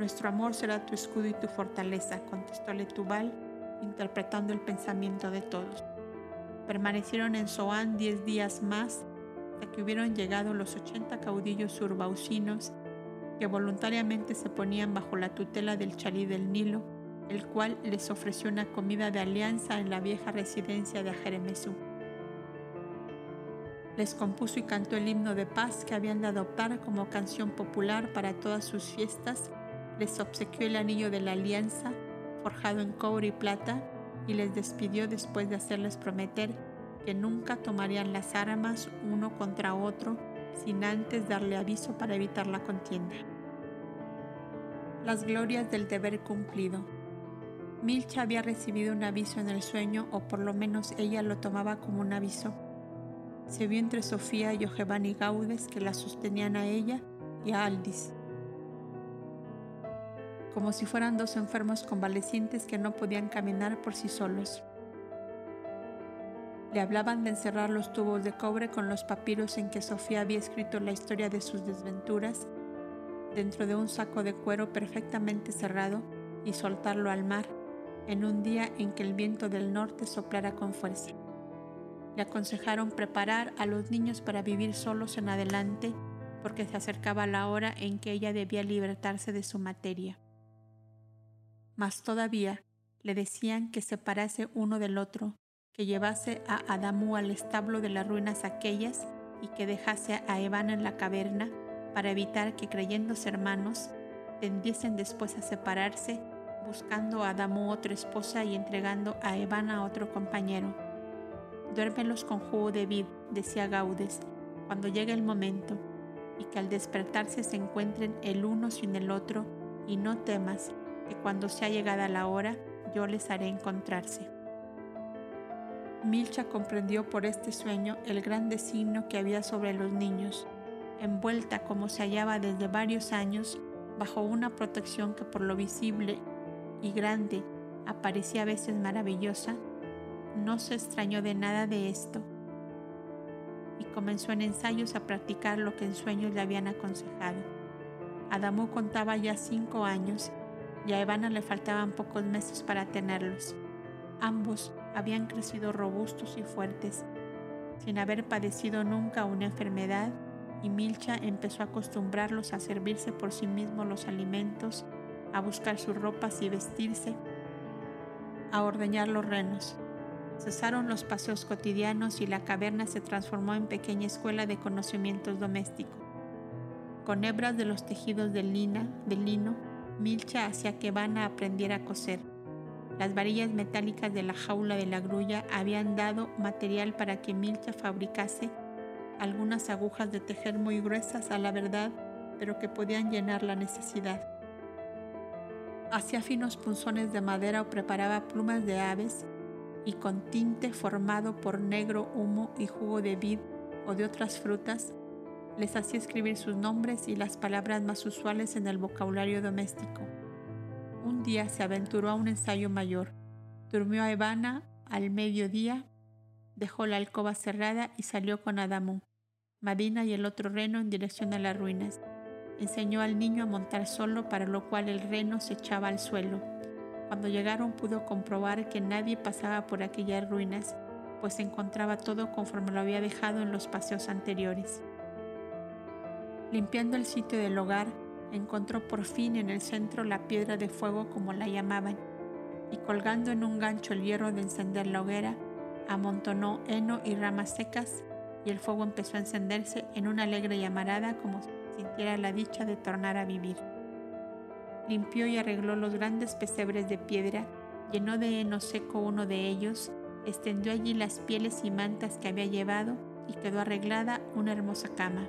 [SPEAKER 1] Nuestro amor será tu escudo y tu fortaleza, contestó Letubal, interpretando el pensamiento de todos. Permanecieron en Zoán diez días más hasta que hubieron llegado los ochenta caudillos urbaucinos que voluntariamente se ponían bajo la tutela del chalí del Nilo, el cual les ofreció una comida de alianza en la vieja residencia de Ajeremesú. Les compuso y cantó el himno de paz que habían de adoptar como canción popular para todas sus fiestas, les obsequió el anillo de la alianza, forjado en cobre y plata, y les despidió después de hacerles prometer que nunca tomarían las armas uno contra otro sin antes darle aviso para evitar la contienda. Las glorias del deber cumplido. Milcha había recibido un aviso en el sueño, o por lo menos ella lo tomaba como un aviso. Se vio entre Sofía y Giovanni Gaudes que la sostenían a ella y a Aldis, como si fueran dos enfermos convalecientes que no podían caminar por sí solos. Le hablaban de encerrar los tubos de cobre con los papiros en que Sofía había escrito la historia de sus desventuras dentro de un saco de cuero perfectamente cerrado y soltarlo al mar en un día en que el viento del norte soplara con fuerza. Le aconsejaron preparar a los niños para vivir solos en adelante porque se acercaba la hora en que ella debía libertarse de su materia. Mas todavía le decían que separase uno del otro que llevase a Adamu al establo de las ruinas aquellas y que dejase a Evan en la caverna para evitar que creyéndose hermanos tendiesen después a separarse, buscando a Adamu otra esposa y entregando a Evan a otro compañero. Duérmelos con jugo de vid, decía Gaudes, cuando llegue el momento, y que al despertarse se encuentren el uno sin el otro, y no temas que cuando sea llegada la hora yo les haré encontrarse. Milcha comprendió por este sueño el gran designio que había sobre los niños, envuelta como se hallaba desde varios años bajo una protección que por lo visible y grande aparecía a veces maravillosa, no se extrañó de nada de esto y comenzó en ensayos a practicar lo que en sueños le habían aconsejado. Adamú contaba ya cinco años y a Evana le faltaban pocos meses para tenerlos. Ambos habían crecido robustos y fuertes, sin haber padecido nunca una enfermedad, y Milcha empezó a acostumbrarlos a servirse por sí mismos los alimentos, a buscar sus ropas y vestirse, a ordeñar los renos. Cesaron los paseos cotidianos y la caverna se transformó en pequeña escuela de conocimientos domésticos. Con hebras de los tejidos de, lina, de lino, Milcha hacía que Vana aprendiera a coser las varillas metálicas de la jaula de la grulla habían dado material para que Milcha fabricase algunas agujas de tejer muy gruesas a la verdad, pero que podían llenar la necesidad. Hacía finos punzones de madera o preparaba plumas de aves y con tinte formado por negro humo y jugo de vid o de otras frutas, les hacía escribir sus nombres y las palabras más usuales en el vocabulario doméstico. Un día se aventuró a un ensayo mayor. Durmió a Evana al mediodía, dejó la alcoba cerrada y salió con Adamu, Madina y el otro reno en dirección a las ruinas. Enseñó al niño a montar solo, para lo cual el reno se echaba al suelo. Cuando llegaron pudo comprobar que nadie pasaba por aquellas ruinas, pues se encontraba todo conforme lo había dejado en los paseos anteriores. Limpiando el sitio del hogar, encontró por fin en el centro la piedra de fuego como la llamaban, y colgando en un gancho el hierro de encender la hoguera, amontonó heno y ramas secas, y el fuego empezó a encenderse en una alegre llamarada como si sintiera la dicha de tornar a vivir. Limpió y arregló los grandes pesebres de piedra, llenó de heno seco uno de ellos, extendió allí las pieles y mantas que había llevado y quedó arreglada una hermosa cama.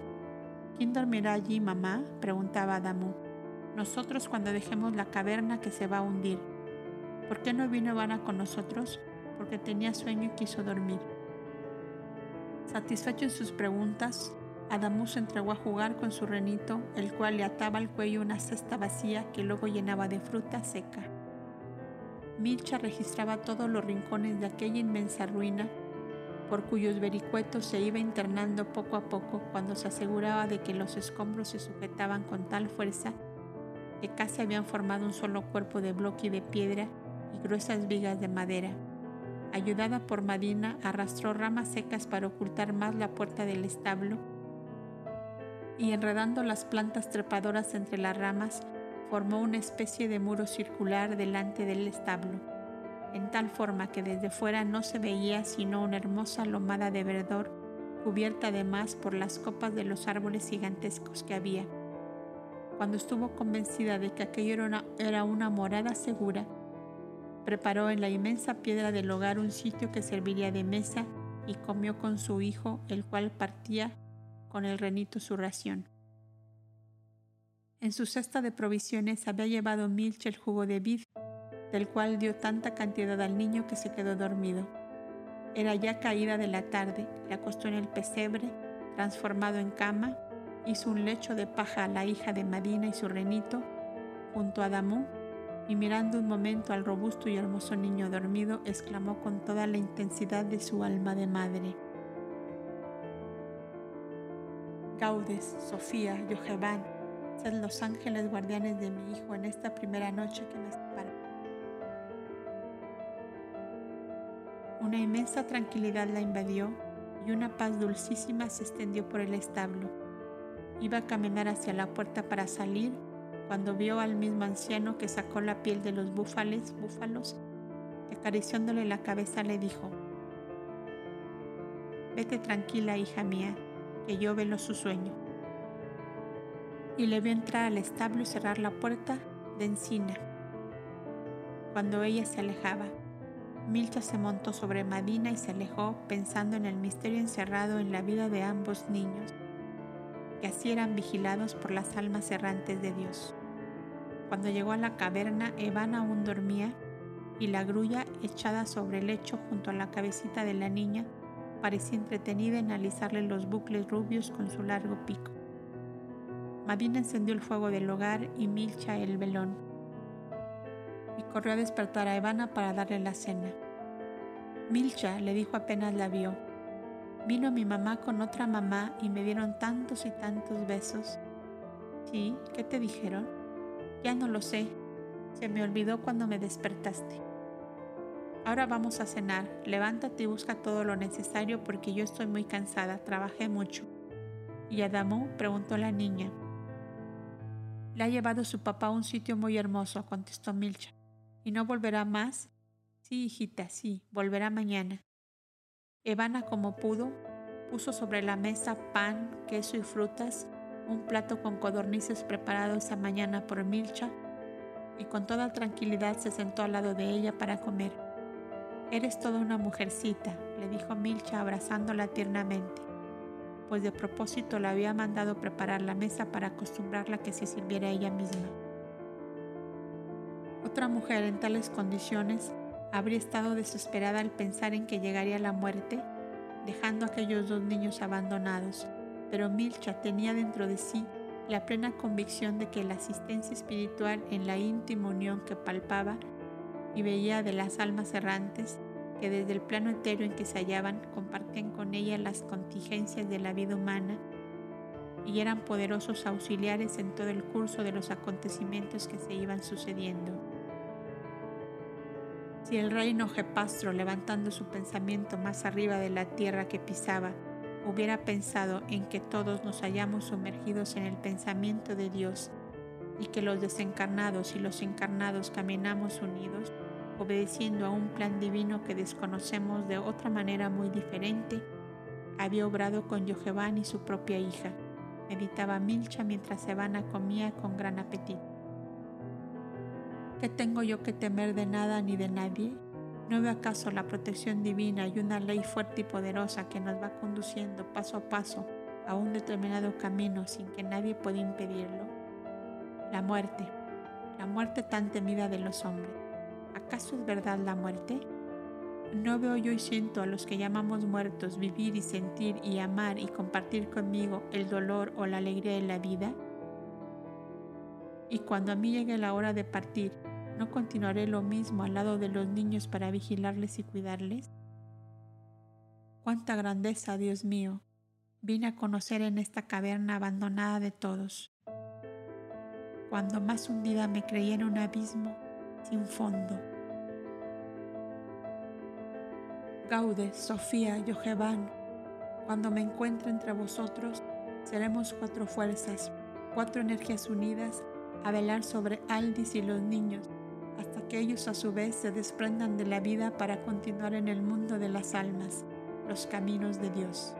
[SPEAKER 1] ¿Quién dormirá allí, mamá? preguntaba Adamu. Nosotros cuando dejemos la caverna que se va a hundir. ¿Por qué no vino Ivana con nosotros? Porque tenía sueño y quiso dormir. Satisfecho en sus preguntas, Adamú se entregó a jugar con su renito, el cual le ataba al cuello una cesta vacía que luego llenaba de fruta seca. Milcha registraba todos los rincones de aquella inmensa ruina, por cuyos vericuetos se iba internando poco a poco cuando se aseguraba de que los escombros se sujetaban con tal fuerza que casi habían formado un solo cuerpo de bloque de piedra y gruesas vigas de madera. Ayudada por Madina, arrastró ramas secas para ocultar más la puerta del establo y enredando las plantas trepadoras entre las ramas, formó una especie de muro circular delante del establo, en tal forma que desde fuera no se veía sino una hermosa lomada de verdor, cubierta además por las copas de los árboles gigantescos que había. Cuando estuvo convencida de que aquello era una, era una morada segura, preparó en la inmensa piedra del hogar un sitio que serviría de mesa y comió con su hijo, el cual partía con el renito su ración. En su cesta de provisiones había llevado Milch el jugo de vid, del cual dio tanta cantidad al niño que se quedó dormido. Era ya caída de la tarde, le acostó en el pesebre, transformado en cama, hizo un lecho de paja a la hija de Madina y su renito, junto a Damú, y mirando un momento al robusto y hermoso niño dormido, exclamó con toda la intensidad de su alma de madre. Gaudes, Sofía, Yoheván, sed los ángeles guardianes de mi hijo en esta primera noche que me separa. Una inmensa tranquilidad la invadió y una paz dulcísima se extendió por el establo. Iba a caminar hacia la puerta para salir cuando vio al mismo anciano que sacó la piel de los búfales, búfalos y acariciándole la cabeza le dijo, Vete tranquila, hija mía, que yo velo su sueño y le vio entrar al establo y cerrar la puerta de encina. Cuando ella se alejaba, Milcha se montó sobre Madina y se alejó pensando en el misterio encerrado en la vida de ambos niños, que así eran vigilados por las almas errantes de Dios. Cuando llegó a la caverna, Evan aún dormía y la grulla echada sobre el lecho junto a la cabecita de la niña parecía entretenida en alisarle los bucles rubios con su largo pico. Madina encendió el fuego del hogar y Milcha el velón, y corrió a despertar a Evana para darle la cena. Milcha le dijo apenas la vio, vino mi mamá con otra mamá y me dieron tantos y tantos besos. ¿Sí? ¿Qué te dijeron? Ya no lo sé, se me olvidó cuando me despertaste. Ahora vamos a cenar, levántate y busca todo lo necesario porque yo estoy muy cansada, trabajé mucho. ¿Y Adamo? preguntó la niña. Le ha llevado su papá a un sitio muy hermoso, contestó Milcha. ¿Y no volverá más? Sí, hijita, sí, volverá mañana. Evana, como pudo, puso sobre la mesa pan, queso y frutas, un plato con codornices preparado esa mañana por Milcha, y con toda tranquilidad se sentó al lado de ella para comer. Eres toda una mujercita, le dijo Milcha abrazándola tiernamente pues de propósito la había mandado preparar la mesa para acostumbrarla a que se sirviera ella misma. Otra mujer en tales condiciones habría estado desesperada al pensar en que llegaría la muerte, dejando a aquellos dos niños abandonados, pero Milcha tenía dentro de sí la plena convicción de que la asistencia espiritual en la íntima unión que palpaba y veía de las almas errantes que desde el plano etéreo en que se hallaban compartían con ella las contingencias de la vida humana y eran poderosos auxiliares en todo el curso de los acontecimientos que se iban sucediendo. Si el reino Jepastro, levantando su pensamiento más arriba de la tierra que pisaba, hubiera pensado en que todos nos hallamos sumergidos en el pensamiento de Dios y que los desencarnados y los encarnados caminamos unidos, obedeciendo a un plan divino que desconocemos de otra manera muy diferente, había obrado con Yojevan y su propia hija, meditaba Milcha mientras Evana comía con gran apetito. ¿Qué tengo yo que temer de nada ni de nadie? ¿No veo acaso la protección divina y una ley fuerte y poderosa que nos va conduciendo paso a paso a un determinado camino sin que nadie pueda impedirlo? La muerte, la muerte tan temida de los hombres. ¿Acaso es verdad la muerte? ¿No veo yo y siento a los que llamamos muertos vivir y sentir y amar y compartir conmigo el dolor o la alegría de la vida? Y cuando a mí llegue la hora de partir, ¿no continuaré lo mismo al lado de los niños para vigilarles y cuidarles? Cuánta grandeza, Dios mío, vine a conocer en esta caverna abandonada de todos. Cuando más hundida me creí en un abismo sin fondo. Gaude, Sofía, Yojevan, cuando me encuentre entre vosotros, seremos cuatro fuerzas, cuatro energías unidas a velar sobre Aldis y los niños, que ellos a su vez se desprendan de la vida para continuar en el mundo de las almas, los caminos de Dios.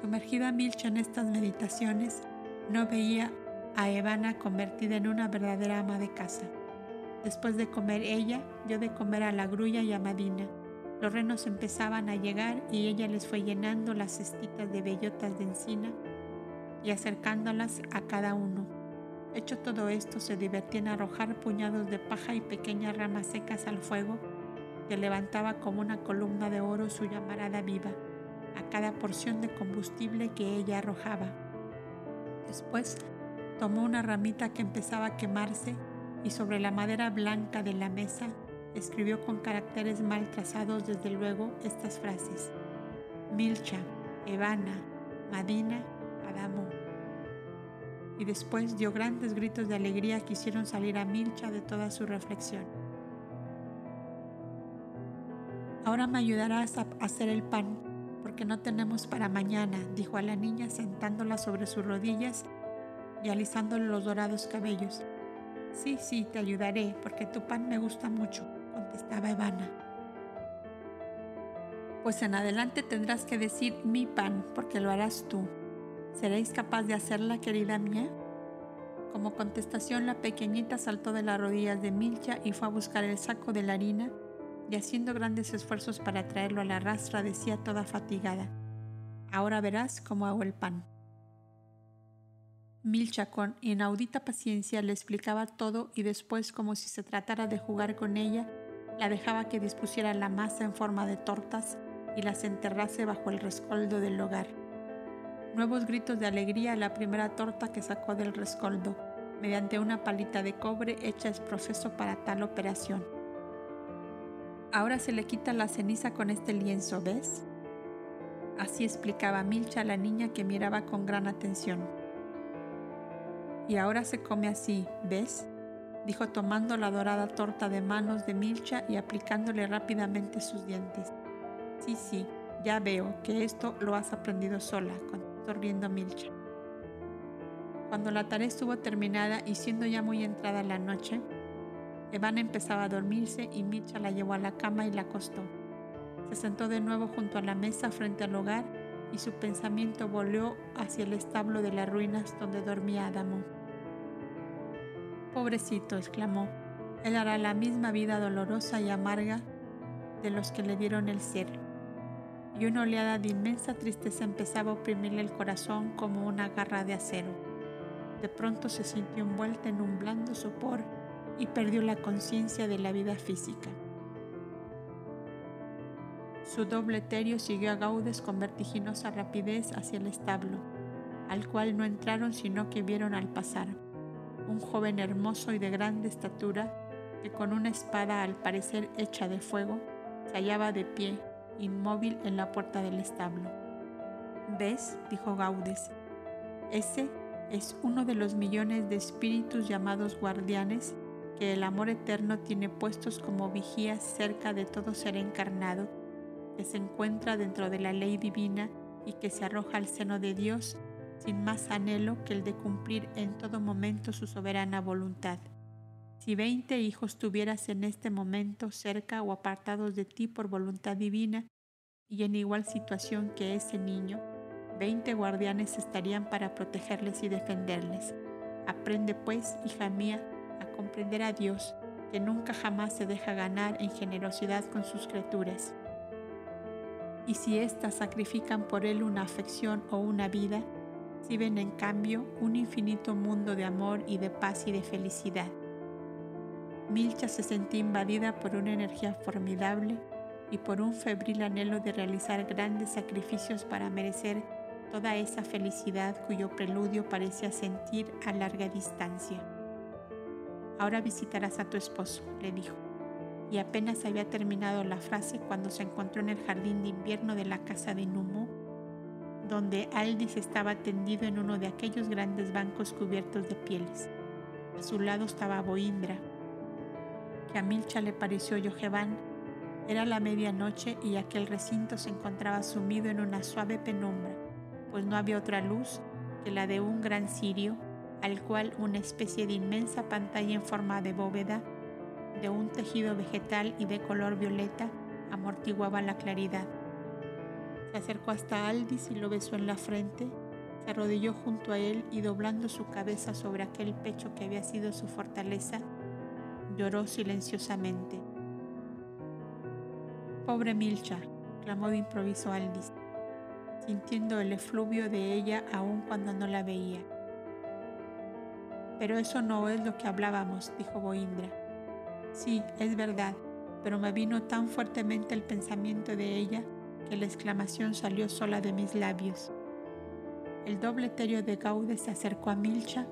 [SPEAKER 1] Sumergida Milcha en estas meditaciones, no veía a Evana convertida en una verdadera ama de casa. Después de comer ella, dio de comer a la grulla y a Madina. Los renos empezaban a llegar y ella les fue llenando las cestitas de bellotas de encina y acercándolas a cada uno. Hecho todo esto, se divertía en arrojar puñados de paja y pequeñas ramas secas al fuego que levantaba como una columna de oro su llamarada viva a cada porción de combustible que ella arrojaba. Después tomó una ramita que empezaba a quemarse y sobre la madera blanca de la mesa escribió con caracteres mal trazados desde luego estas frases. Milcha, Evana, Madina, Adamo. Y después dio grandes gritos de alegría que hicieron salir a Milcha de toda su reflexión. Ahora me ayudarás a hacer el pan, porque no tenemos para mañana, dijo a la niña sentándola sobre sus rodillas y alisándole los dorados cabellos. Sí, sí, te ayudaré, porque tu pan me gusta mucho, contestaba Evana. Pues en adelante tendrás que decir mi pan, porque lo harás tú. ¿Seréis capaz de hacerla, querida mía? Como contestación, la pequeñita saltó de las rodillas de Milcha y fue a buscar el saco de la harina, y haciendo grandes esfuerzos para traerlo a la rastra, decía toda fatigada, Ahora verás cómo hago el pan. Milcha con inaudita paciencia le explicaba todo y después, como si se tratara de jugar con ella, la dejaba que dispusiera la masa en forma de tortas y las enterrase bajo el rescoldo del hogar. Nuevos gritos de alegría a la primera torta que sacó del rescoldo, mediante una palita de cobre hecha es proceso para tal operación. Ahora se le quita la ceniza con este lienzo, ¿ves? Así explicaba Milcha a la niña que miraba con gran atención. Y ahora se come así, ¿ves? dijo tomando la dorada torta de manos de Milcha y aplicándole rápidamente sus dientes. Sí, sí, ya veo que esto lo has aprendido sola, contestó riendo Milcha. Cuando la tarea estuvo terminada y siendo ya muy entrada la noche, Evana empezaba a dormirse y Milcha la llevó a la cama y la acostó. Se sentó de nuevo junto a la mesa frente al hogar y su pensamiento volvió hacia el establo de las ruinas donde dormía Adamo. Pobrecito, exclamó, él hará la misma vida dolorosa y amarga de los que le dieron el ser. Y una oleada de inmensa tristeza empezaba a oprimirle el corazón como una garra de acero. De pronto se sintió envuelta en un blando sopor y perdió la conciencia de la vida física. Su doble etéreo siguió a Gaudes con vertiginosa rapidez hacia el establo, al cual no entraron sino que vieron al pasar un joven hermoso y de grande estatura, que con una espada al parecer hecha de fuego, se hallaba de pie, inmóvil en la puerta del establo. ¿Ves? dijo Gaudes. Ese es uno de los millones de espíritus llamados guardianes que el amor eterno tiene puestos como vigías cerca de todo ser encarnado, que se encuentra dentro de la ley divina y que se arroja al seno de Dios sin más anhelo que el de cumplir en todo momento su soberana voluntad. Si veinte hijos tuvieras en este momento cerca o apartados de ti por voluntad divina y en igual situación que ese niño, veinte guardianes estarían para protegerles y defenderles. Aprende pues, hija mía, a comprender a Dios, que nunca jamás se deja ganar en generosidad con sus criaturas. Y si éstas sacrifican por Él una afección o una vida, reciben en cambio un infinito mundo de amor y de paz y de felicidad. Milcha se sentía invadida por una energía formidable y por un febril anhelo de realizar grandes sacrificios para merecer toda esa felicidad cuyo preludio parecía sentir a larga distancia. Ahora visitarás a tu esposo, le dijo, y apenas había terminado la frase cuando se encontró en el jardín de invierno de la casa de Numu, donde Aldis estaba tendido en uno de aquellos grandes bancos cubiertos de pieles. A su lado estaba Boindra, que a Milcha le pareció Yojevan. Era la medianoche y aquel recinto se encontraba sumido en una suave penumbra pues no había otra luz que la de un gran cirio, al cual una especie de inmensa pantalla en forma de bóveda, de un tejido vegetal y de color violeta, amortiguaba la claridad. Se acercó hasta Aldis y lo besó en la frente, se arrodilló junto a él y doblando su cabeza sobre aquel pecho que había sido su fortaleza, lloró silenciosamente. Pobre Milcha, clamó de improviso Aldis sintiendo el efluvio de ella aun cuando no la veía. Pero eso no es lo que hablábamos, dijo Boindra. Sí, es verdad, pero me vino tan fuertemente el pensamiento de ella que la exclamación salió sola de mis labios. El doble terio de Gaude se acercó a Milcha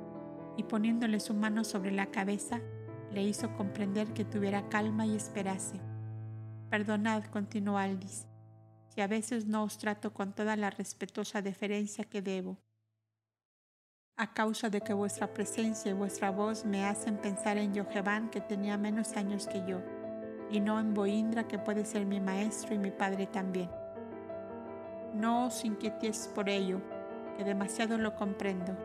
[SPEAKER 1] y poniéndole su mano sobre la cabeza, le hizo comprender que tuviera calma y esperase. Perdonad, continuó Aldis, a veces no os trato con toda la respetuosa deferencia que debo, a causa de que vuestra presencia y vuestra voz me hacen pensar en Yojevan que tenía menos años que yo, y no en Boindra que puede ser mi maestro y mi padre también. No os inquietéis por ello, que demasiado lo comprendo.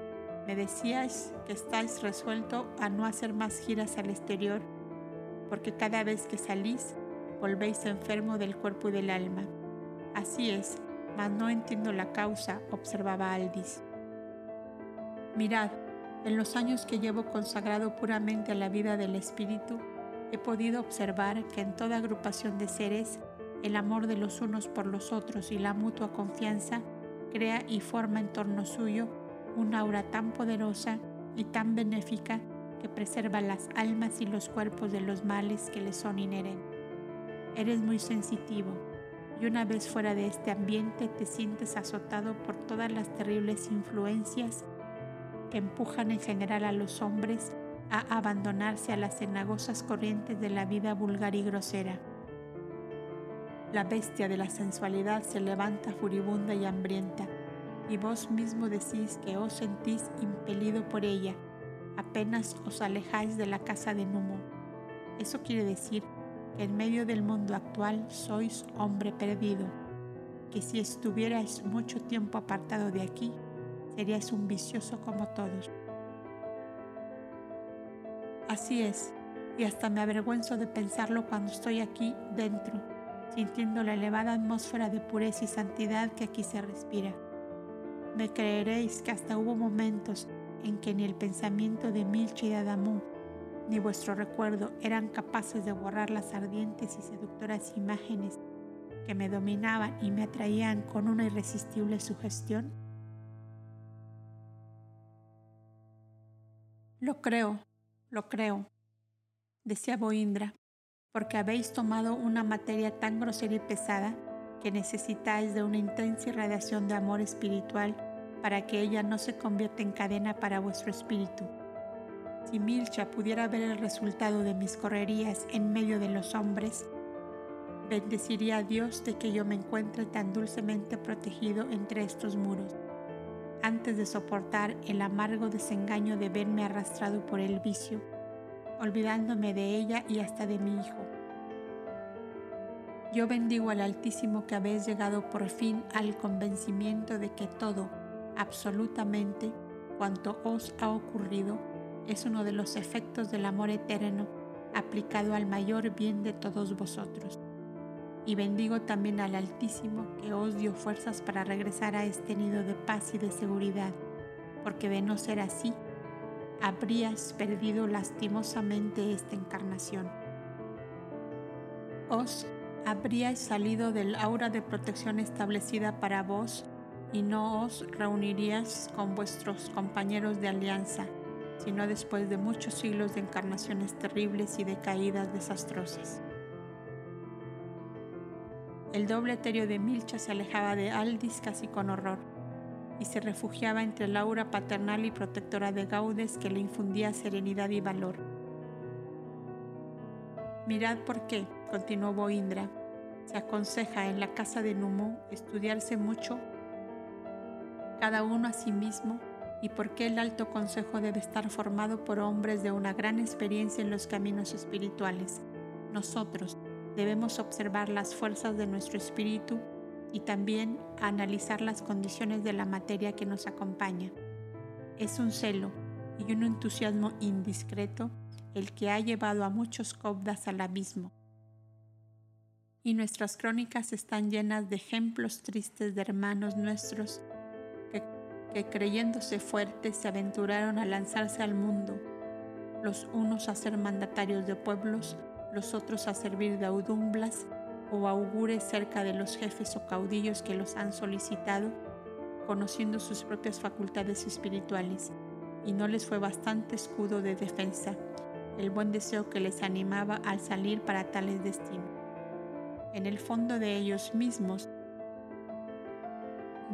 [SPEAKER 1] Me decíais que estáis resuelto a no hacer más giras al exterior, porque cada vez que salís volvéis enfermo del cuerpo y del alma. Así es, mas no entiendo la causa, observaba Aldis. Mirad, en los años que llevo consagrado puramente a la vida del espíritu, he podido observar que en toda agrupación de seres, el amor de los unos por los otros y la mutua confianza crea y forma en torno suyo una aura tan poderosa y tan benéfica que preserva las almas y los cuerpos de los males que les son inherentes. Eres muy sensitivo, y una vez fuera de este ambiente te sientes azotado por todas las terribles influencias que empujan en general a los hombres a abandonarse a las cenagosas corrientes de la vida vulgar y grosera. La bestia de la sensualidad se levanta furibunda y hambrienta, y vos mismo decís que os sentís impelido por ella, apenas os alejáis de la casa de Numo. Eso quiere decir que en medio del mundo actual sois hombre perdido, que si estuvierais mucho tiempo apartado de aquí, seríais un vicioso como todos. Así es, y hasta me avergüenzo de pensarlo cuando estoy aquí dentro, sintiendo la elevada atmósfera de pureza y santidad que aquí se respira. Me creeréis que hasta hubo momentos en que ni el pensamiento de Milch y ni vuestro recuerdo eran capaces de borrar las ardientes y seductoras imágenes que me dominaban y me atraían con una irresistible sugestión? Lo creo, lo creo, decía Boindra, porque habéis tomado una materia tan grosera y pesada que necesitáis de una intensa irradiación de amor espiritual para que ella no se convierta en cadena para vuestro espíritu si Milcha pudiera ver el resultado de mis correrías en medio de los hombres, bendeciría a Dios de que yo me encuentre tan dulcemente protegido entre estos muros, antes de soportar el amargo desengaño de verme arrastrado por el vicio, olvidándome de ella y hasta de mi hijo. Yo bendigo al Altísimo que habéis llegado por fin al convencimiento de que todo, absolutamente, cuanto os ha ocurrido, es uno de los efectos del amor eterno aplicado al mayor bien de todos vosotros. Y bendigo también al Altísimo que os dio fuerzas para regresar a este nido de paz y de seguridad, porque de no ser así, habríais perdido lastimosamente esta encarnación. Os habríais salido del aura de protección establecida para vos y no os reuniríais con vuestros compañeros de alianza sino después de muchos siglos de encarnaciones terribles y de caídas desastrosas. El doble etéreo de Milcha se alejaba de Aldis casi con horror y se refugiaba entre la aura paternal y protectora de Gaudes que le infundía serenidad y valor. Mirad por qué, continuó Boindra, se aconseja en la casa de Numo estudiarse mucho cada uno a sí mismo y por qué el alto consejo debe estar formado por hombres de una gran experiencia en los caminos espirituales. Nosotros, Debemos observar las fuerzas de nuestro espíritu y también analizar las condiciones de la materia que nos acompaña. Es un celo y un entusiasmo indiscreto el que ha llevado a muchos cobdas al abismo. Y nuestras crónicas están llenas de ejemplos tristes de hermanos nuestros que, creyéndose fuertes se aventuraron a lanzarse al mundo, los unos a ser mandatarios de pueblos, los otros a servir de audumblas o augures cerca de los jefes o caudillos que los han solicitado, conociendo sus propias facultades espirituales, y no les fue bastante escudo de defensa el buen deseo que les animaba al salir para tales destinos. En el fondo de ellos mismos.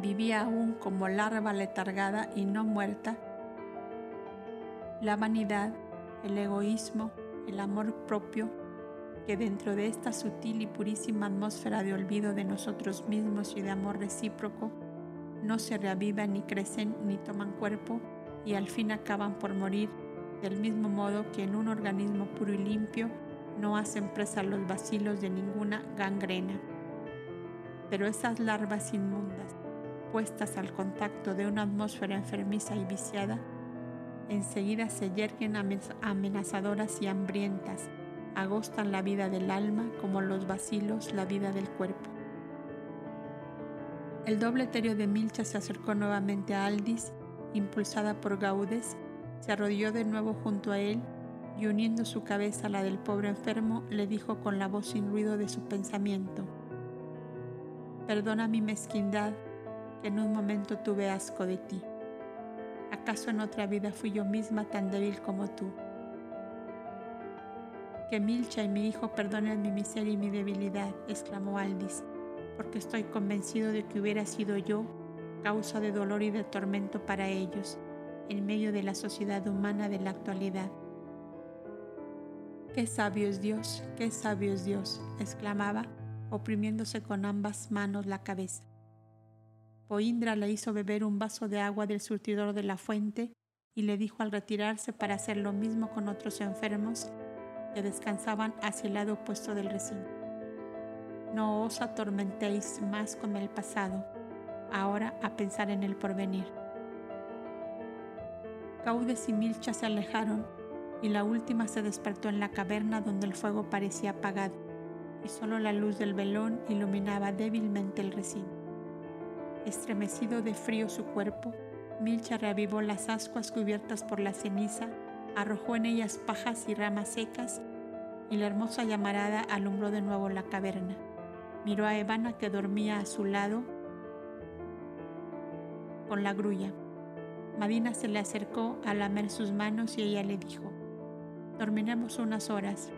[SPEAKER 1] Vivía aún como larva letargada y no muerta. La vanidad, el egoísmo, el amor propio que dentro de esta sutil y purísima atmósfera de olvido de nosotros mismos y de amor recíproco, no se reavivan ni crecen ni toman cuerpo y al fin acaban por morir del mismo modo que en un organismo puro y limpio no hacen presa los vacilos de ninguna gangrena. Pero esas larvas inmundas, puestas al contacto de una atmósfera enfermiza y viciada, enseguida se yerguen amenazadoras y hambrientas, agostan la vida del alma como los vacilos la vida del cuerpo. El doble etéreo de Milcha se acercó nuevamente a Aldis, impulsada por Gaudes, se arrodilló de nuevo junto a él y uniendo su cabeza a la del pobre enfermo, le dijo con la voz sin ruido de su pensamiento, Perdona mi mezquindad, que en un momento tuve asco de ti. ¿Acaso en otra vida fui yo misma tan débil como tú? Que Milcha y mi hijo perdonen mi miseria y mi debilidad, exclamó Aldis, porque estoy convencido de que hubiera sido yo causa de dolor y de tormento para ellos, en medio de la sociedad humana de la actualidad. Qué sabio es Dios, qué sabio es Dios, exclamaba, oprimiéndose con ambas manos la cabeza. Poindra le hizo beber un vaso de agua del surtidor de la fuente y le dijo al retirarse para hacer lo mismo con otros enfermos que descansaban hacia el lado opuesto del recinto. No os atormentéis más con el pasado, ahora a pensar en el porvenir. Caudes y Milcha se alejaron y la última se despertó en la caverna donde el fuego parecía apagado y solo la luz del velón iluminaba débilmente el recinto. Estremecido de frío su cuerpo, Milcha reavivó las ascuas cubiertas por la ceniza arrojó en ellas pajas y ramas secas, y la hermosa llamarada alumbró de nuevo la caverna. Miró a Evana que dormía a su lado con la grulla. Madina se le acercó a lamer sus manos y ella le dijo, dormiremos unas horas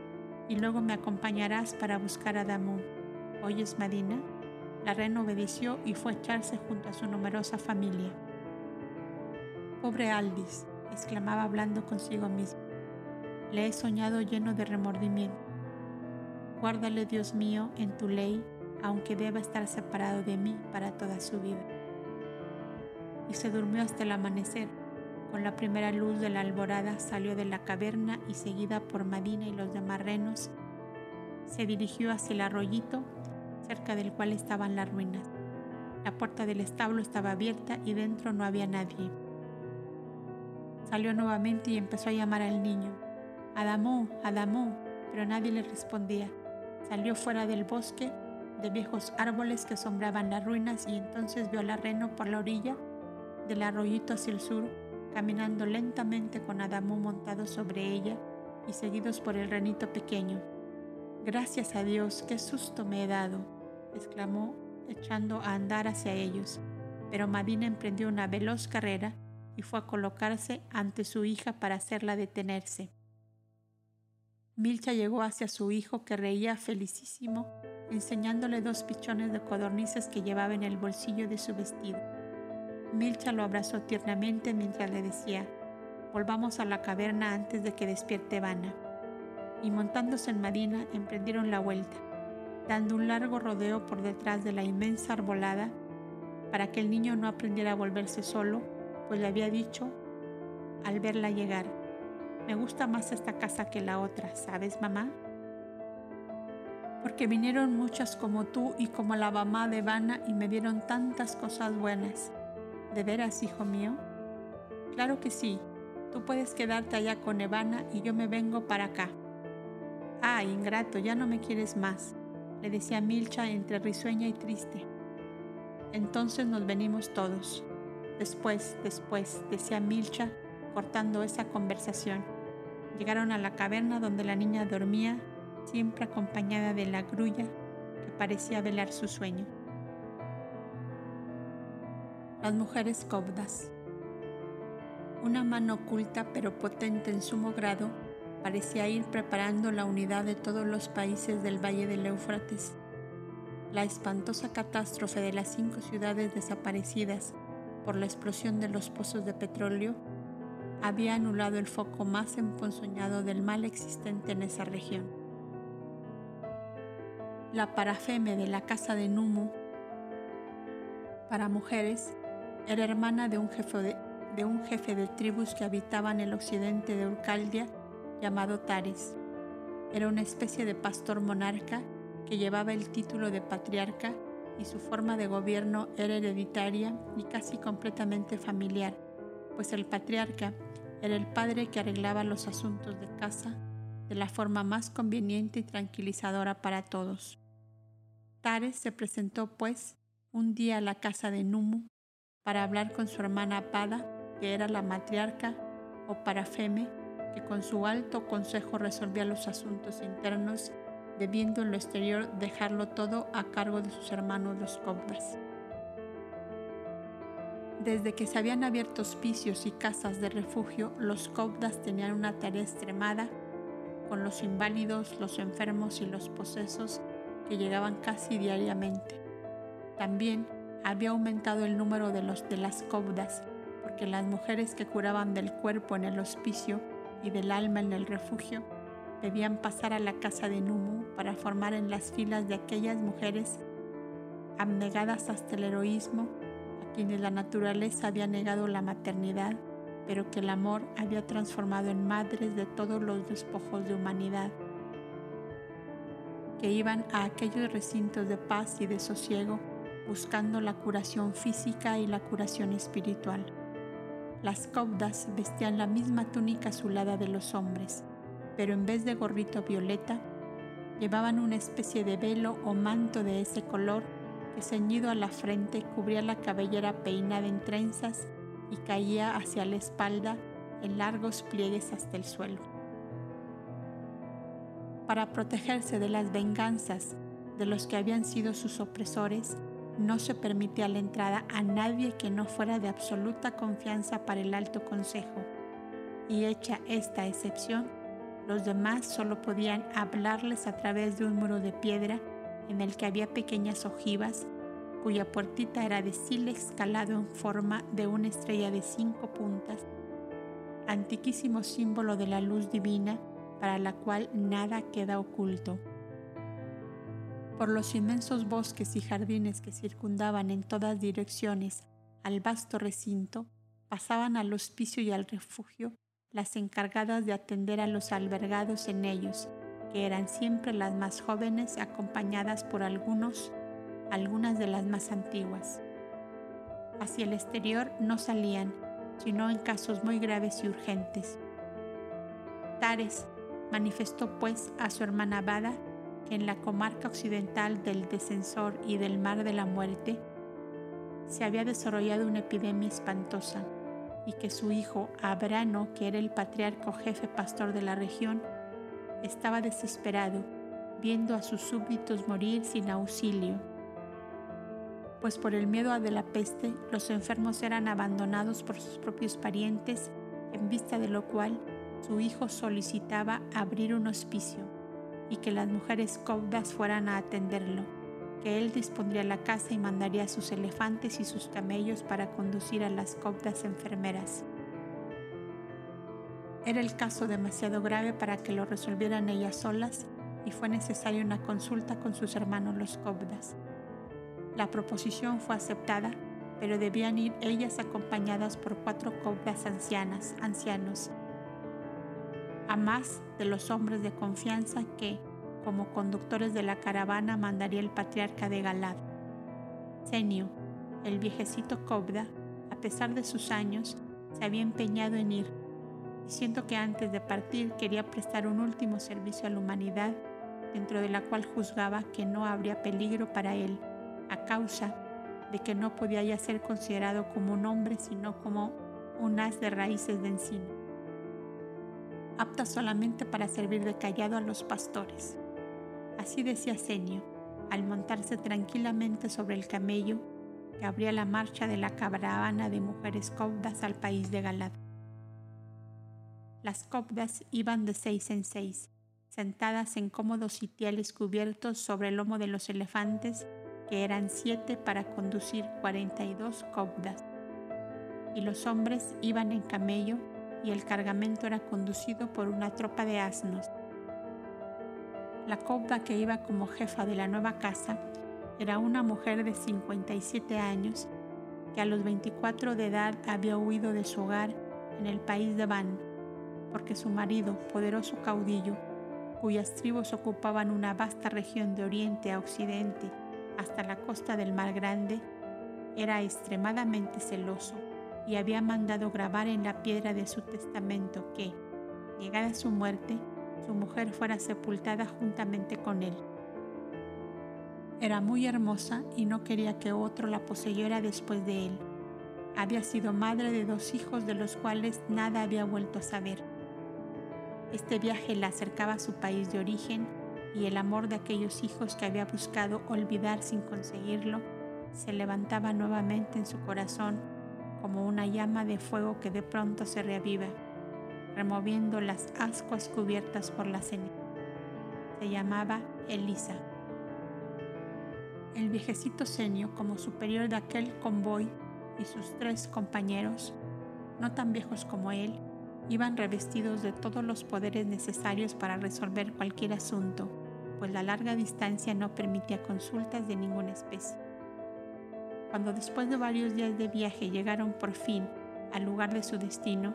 [SPEAKER 1] y luego me acompañarás para buscar a Damón. ¿Oyes, Madina? La reina obedeció y fue a echarse junto a su numerosa familia. Pobre Aldis, exclamaba hablando consigo mismo. Le he soñado lleno de remordimiento. Guárdale, Dios mío, en tu ley, aunque deba estar separado de mí para toda su vida. Y se durmió hasta el amanecer. Con la primera luz de la alborada salió de la caverna y seguida por Madina y los demás renos, se dirigió hacia el arroyito cerca del cual estaban las ruinas. La puerta del establo estaba abierta y dentro no había nadie. Salió nuevamente y empezó a llamar al niño. Adamó, Adamó, pero nadie le respondía. Salió fuera del bosque de viejos árboles que sombraban las ruinas y entonces vio a la reno por la orilla del arroyito hacia el sur, caminando lentamente con Adamó montado sobre ella y seguidos por el renito pequeño. Gracias a Dios, qué susto me he dado, exclamó, echando a andar hacia ellos. Pero Madina emprendió una veloz carrera y fue a colocarse ante su hija para hacerla detenerse. Milcha llegó hacia su hijo que reía felicísimo, enseñándole dos pichones de codornices que llevaba en el bolsillo de su vestido. Milcha lo abrazó tiernamente mientras le decía, volvamos a la caverna antes de que despierte Vana. Y montándose en Madina, emprendieron la vuelta, dando un largo rodeo por detrás de la inmensa arbolada, para que el niño no aprendiera a volverse solo, pues le había dicho al verla llegar, me gusta más esta casa que la otra, ¿sabes, mamá? Porque vinieron muchas como tú y como la mamá de Vana y me dieron tantas cosas buenas. ¿De veras, hijo mío? Claro que sí. Tú puedes quedarte allá con Evana y yo me vengo para acá. Ah, ingrato, ya no me quieres más, le decía Milcha entre risueña y triste. Entonces nos venimos todos. Después, después, decía Milcha, cortando esa conversación. Llegaron a la caverna donde la niña dormía, siempre acompañada de la grulla que parecía velar su sueño. Las mujeres cobdas. Una mano oculta pero potente en sumo grado parecía ir preparando la unidad de todos los países del Valle del Éufrates. La espantosa catástrofe de las cinco ciudades desaparecidas por la explosión de los pozos de petróleo había anulado el foco más emponzoñado del mal existente en esa región. La parafeme de la casa de Numu para mujeres era hermana de un jefe de, un jefe de tribus que habitaba en el occidente de Urcaldia llamado Tares. Era una especie de pastor monarca que llevaba el título de patriarca y su forma de gobierno era hereditaria y casi completamente familiar, pues el patriarca era el padre que arreglaba los asuntos de casa de la forma más conveniente y tranquilizadora para todos. Tares se presentó, pues, un día a la casa de Numu para hablar con su hermana Pada, que era la matriarca, o para Feme, que con su alto consejo resolvía los asuntos internos, debiendo en lo exterior dejarlo todo a cargo de sus hermanos los coptas. Desde que se habían abierto hospicios y casas de refugio, los coptas tenían una tarea extremada con los inválidos, los enfermos y los posesos que llegaban casi diariamente. También había aumentado el número de las cobdas, porque las mujeres que curaban del cuerpo en el hospicio y del alma en el refugio debían pasar a la casa de Numu para formar en las filas de aquellas mujeres abnegadas hasta el heroísmo, a quienes la naturaleza había negado la maternidad, pero que el amor había transformado en madres de todos los despojos de humanidad, que iban a aquellos recintos de paz y de sosiego buscando la curación física y la curación espiritual. Las caudas vestían la misma túnica azulada de los hombres, pero en vez de gorrito violeta, llevaban una especie de velo o manto de ese color que ceñido a la frente cubría la cabellera peinada en trenzas y caía hacia la espalda en largos pliegues hasta el suelo. Para protegerse de las venganzas de los que habían sido sus opresores, no se permitía la entrada a nadie que no fuera de absoluta confianza para el alto consejo, y hecha esta excepción, los demás solo podían hablarles a través de un muro de piedra en el que había pequeñas ojivas, cuya puertita era de sílex calado en forma de una estrella de cinco puntas, antiquísimo símbolo de la luz divina para la cual nada queda oculto por los inmensos bosques y jardines que circundaban en todas direcciones al vasto recinto, pasaban al hospicio y al refugio las encargadas de atender a los albergados en ellos, que eran siempre las más jóvenes acompañadas por algunos, algunas de las más antiguas. Hacia el exterior no salían, sino en casos muy graves y urgentes. Tares manifestó pues a su hermana Bada en la comarca occidental del Descensor y del Mar de la Muerte, se había desarrollado una epidemia espantosa y que su hijo Abrano, que era el patriarca jefe pastor de la región, estaba desesperado viendo a sus súbditos morir sin auxilio. pues por el miedo a la peste los enfermos eran abandonados por sus propios parientes, en vista de lo cual su hijo solicitaba abrir un hospicio y que las mujeres caudas fueran a atenderlo, que él dispondría la casa y mandaría sus elefantes y sus camellos para conducir a las caudas enfermeras. Era el caso demasiado grave para que lo resolvieran ellas solas y fue necesaria una consulta con sus hermanos los caudas. La proposición fue aceptada, pero debían ir ellas acompañadas por cuatro cobras ancianas, ancianos, a más de los hombres de confianza que, como conductores de la caravana, mandaría el patriarca de Galad. Senio, el viejecito Cobda, a pesar de sus años, se había empeñado en ir, diciendo que antes de partir quería prestar un último servicio a la humanidad, dentro de la cual juzgaba que no habría peligro para él a causa de que no podía ya ser considerado como un hombre, sino como un haz de raíces de encino, apta solamente para servir de callado a los pastores. Así decía Senio, al montarse tranquilamente sobre el camello que abría la marcha de la caravana de mujeres copdas al país de Galad. Las copdas iban de seis en seis, sentadas en cómodos sitiales cubiertos sobre el lomo de los elefantes que eran siete para conducir cuarenta y dos cobdas. Y los hombres iban en camello y el cargamento era conducido por una tropa de asnos. La cobda que iba como jefa de la nueva casa era una mujer de 57 años que a los 24 de edad había huido de su hogar en el país de Van, porque su marido, poderoso caudillo, cuyas tribus ocupaban una vasta región de oriente a occidente hasta la costa del Mar Grande, era extremadamente celoso y había mandado grabar en la piedra de su testamento que, llegada su muerte, su mujer fuera sepultada juntamente con él. Era muy hermosa y no quería que otro la poseyera después de él. Había sido madre de dos hijos de los cuales nada había vuelto a saber. Este viaje la acercaba a su país de origen y el amor de aquellos hijos que había buscado olvidar sin conseguirlo se levantaba nuevamente en su corazón como una llama de fuego que de pronto se reaviva, removiendo las ascuas cubiertas por la ceniza. Se llamaba Elisa. El viejecito senio, como superior de aquel convoy, y sus tres compañeros, no tan viejos como él, iban revestidos de todos los poderes necesarios para resolver cualquier asunto pues la larga distancia no permitía consultas de ninguna especie. Cuando después de varios días de viaje llegaron por fin al lugar de su destino,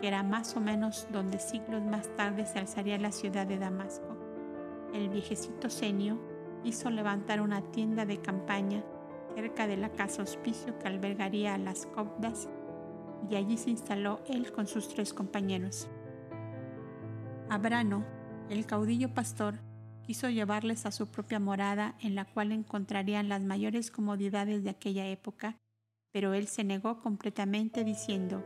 [SPEAKER 1] que era más o menos donde siglos más tarde se alzaría la ciudad de Damasco, el viejecito Senio hizo levantar una tienda de campaña cerca de la casa hospicio que albergaría a las copdas y allí se instaló él con sus tres compañeros. Abrano, el caudillo pastor, quiso llevarles a su propia morada en la cual encontrarían las mayores comodidades de aquella época, pero él se negó completamente diciendo,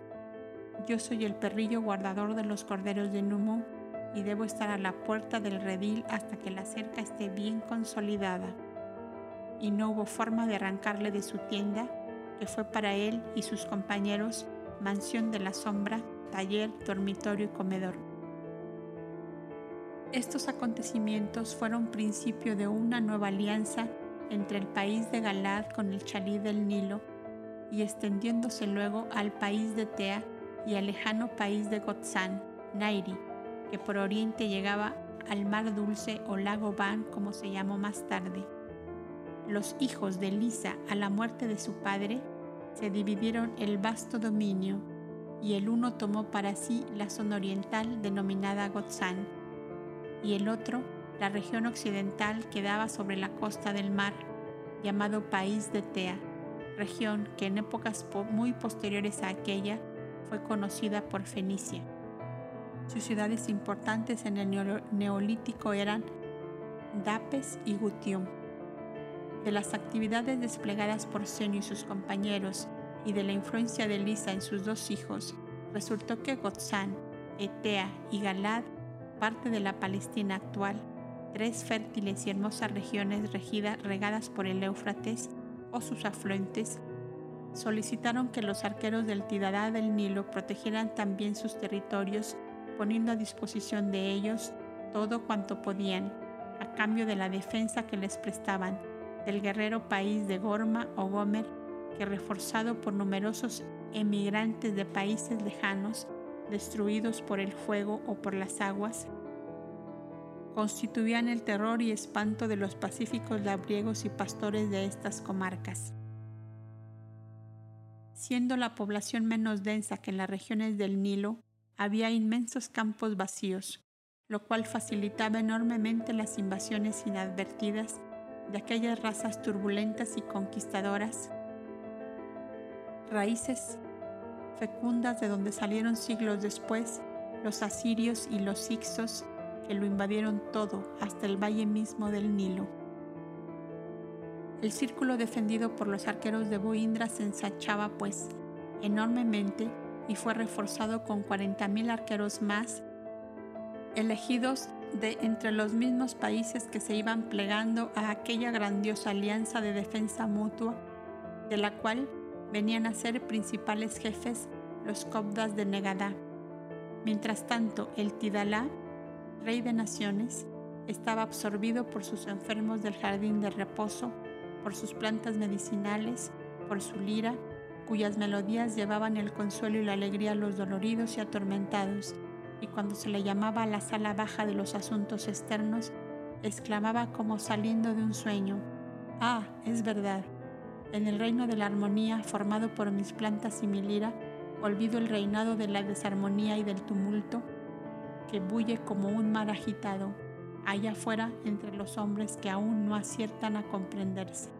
[SPEAKER 1] yo soy el perrillo guardador de los corderos de Numo y debo estar a la puerta del redil hasta que la cerca esté bien consolidada. Y no hubo forma de arrancarle de su tienda, que fue para él y sus compañeros mansión de la sombra, taller, dormitorio y comedor. Estos acontecimientos fueron principio de una nueva alianza entre el país de Galad con el Chalí del Nilo y extendiéndose luego al país de Tea y al lejano país de Gotzán, Nairi, que por oriente llegaba al mar dulce o lago Van como se llamó más tarde. Los hijos de Lisa a la muerte de su padre se dividieron el vasto dominio y el uno tomó para sí la zona oriental denominada Gotzán y el otro la región occidental que daba sobre la costa del mar, llamado País de Tea, región que en épocas muy posteriores a aquella fue conocida por Fenicia. Sus ciudades importantes en el neolítico eran Dapes y Gutium. De las actividades desplegadas por Senio y sus compañeros y de la influencia de Lisa en sus dos hijos, resultó que Gotzán, Etea y Galad parte de la Palestina actual, tres fértiles y hermosas regiones regidas, regadas por el Éufrates, o sus afluentes, solicitaron que los arqueros del Tidalá del Nilo protegieran también sus territorios, poniendo a disposición de ellos todo cuanto podían, a cambio de la defensa que les prestaban del guerrero país de Gorma o Gomer, que reforzado por numerosos emigrantes de países lejanos, destruidos por el fuego o por las aguas, constituían el terror y espanto de los pacíficos labriegos y pastores de estas comarcas. Siendo la población menos densa que en las regiones del Nilo, había inmensos campos vacíos, lo cual facilitaba enormemente las invasiones inadvertidas de aquellas razas turbulentas y conquistadoras, raíces fecundas de donde salieron siglos después los asirios y los ixos que lo invadieron todo hasta el valle mismo del Nilo. El círculo defendido por los arqueros de Boindra se ensanchaba pues enormemente y fue reforzado con 40.000 arqueros más, elegidos de entre los mismos países que se iban plegando a aquella grandiosa alianza de defensa mutua, de la cual venían a ser principales jefes los Cobdas de Negadá. Mientras tanto, el Tidalá, rey de naciones, estaba absorbido por sus enfermos del jardín de reposo, por sus plantas medicinales, por su lira, cuyas melodías llevaban el consuelo y la alegría a los doloridos y atormentados, y cuando se le llamaba a la sala baja de los asuntos externos, exclamaba como saliendo de un sueño, Ah, es verdad, en el reino de la armonía formado por mis plantas y mi lira, olvido el reinado de la desarmonía y del tumulto que bulle como un mar agitado allá afuera entre los hombres que aún no aciertan a comprenderse.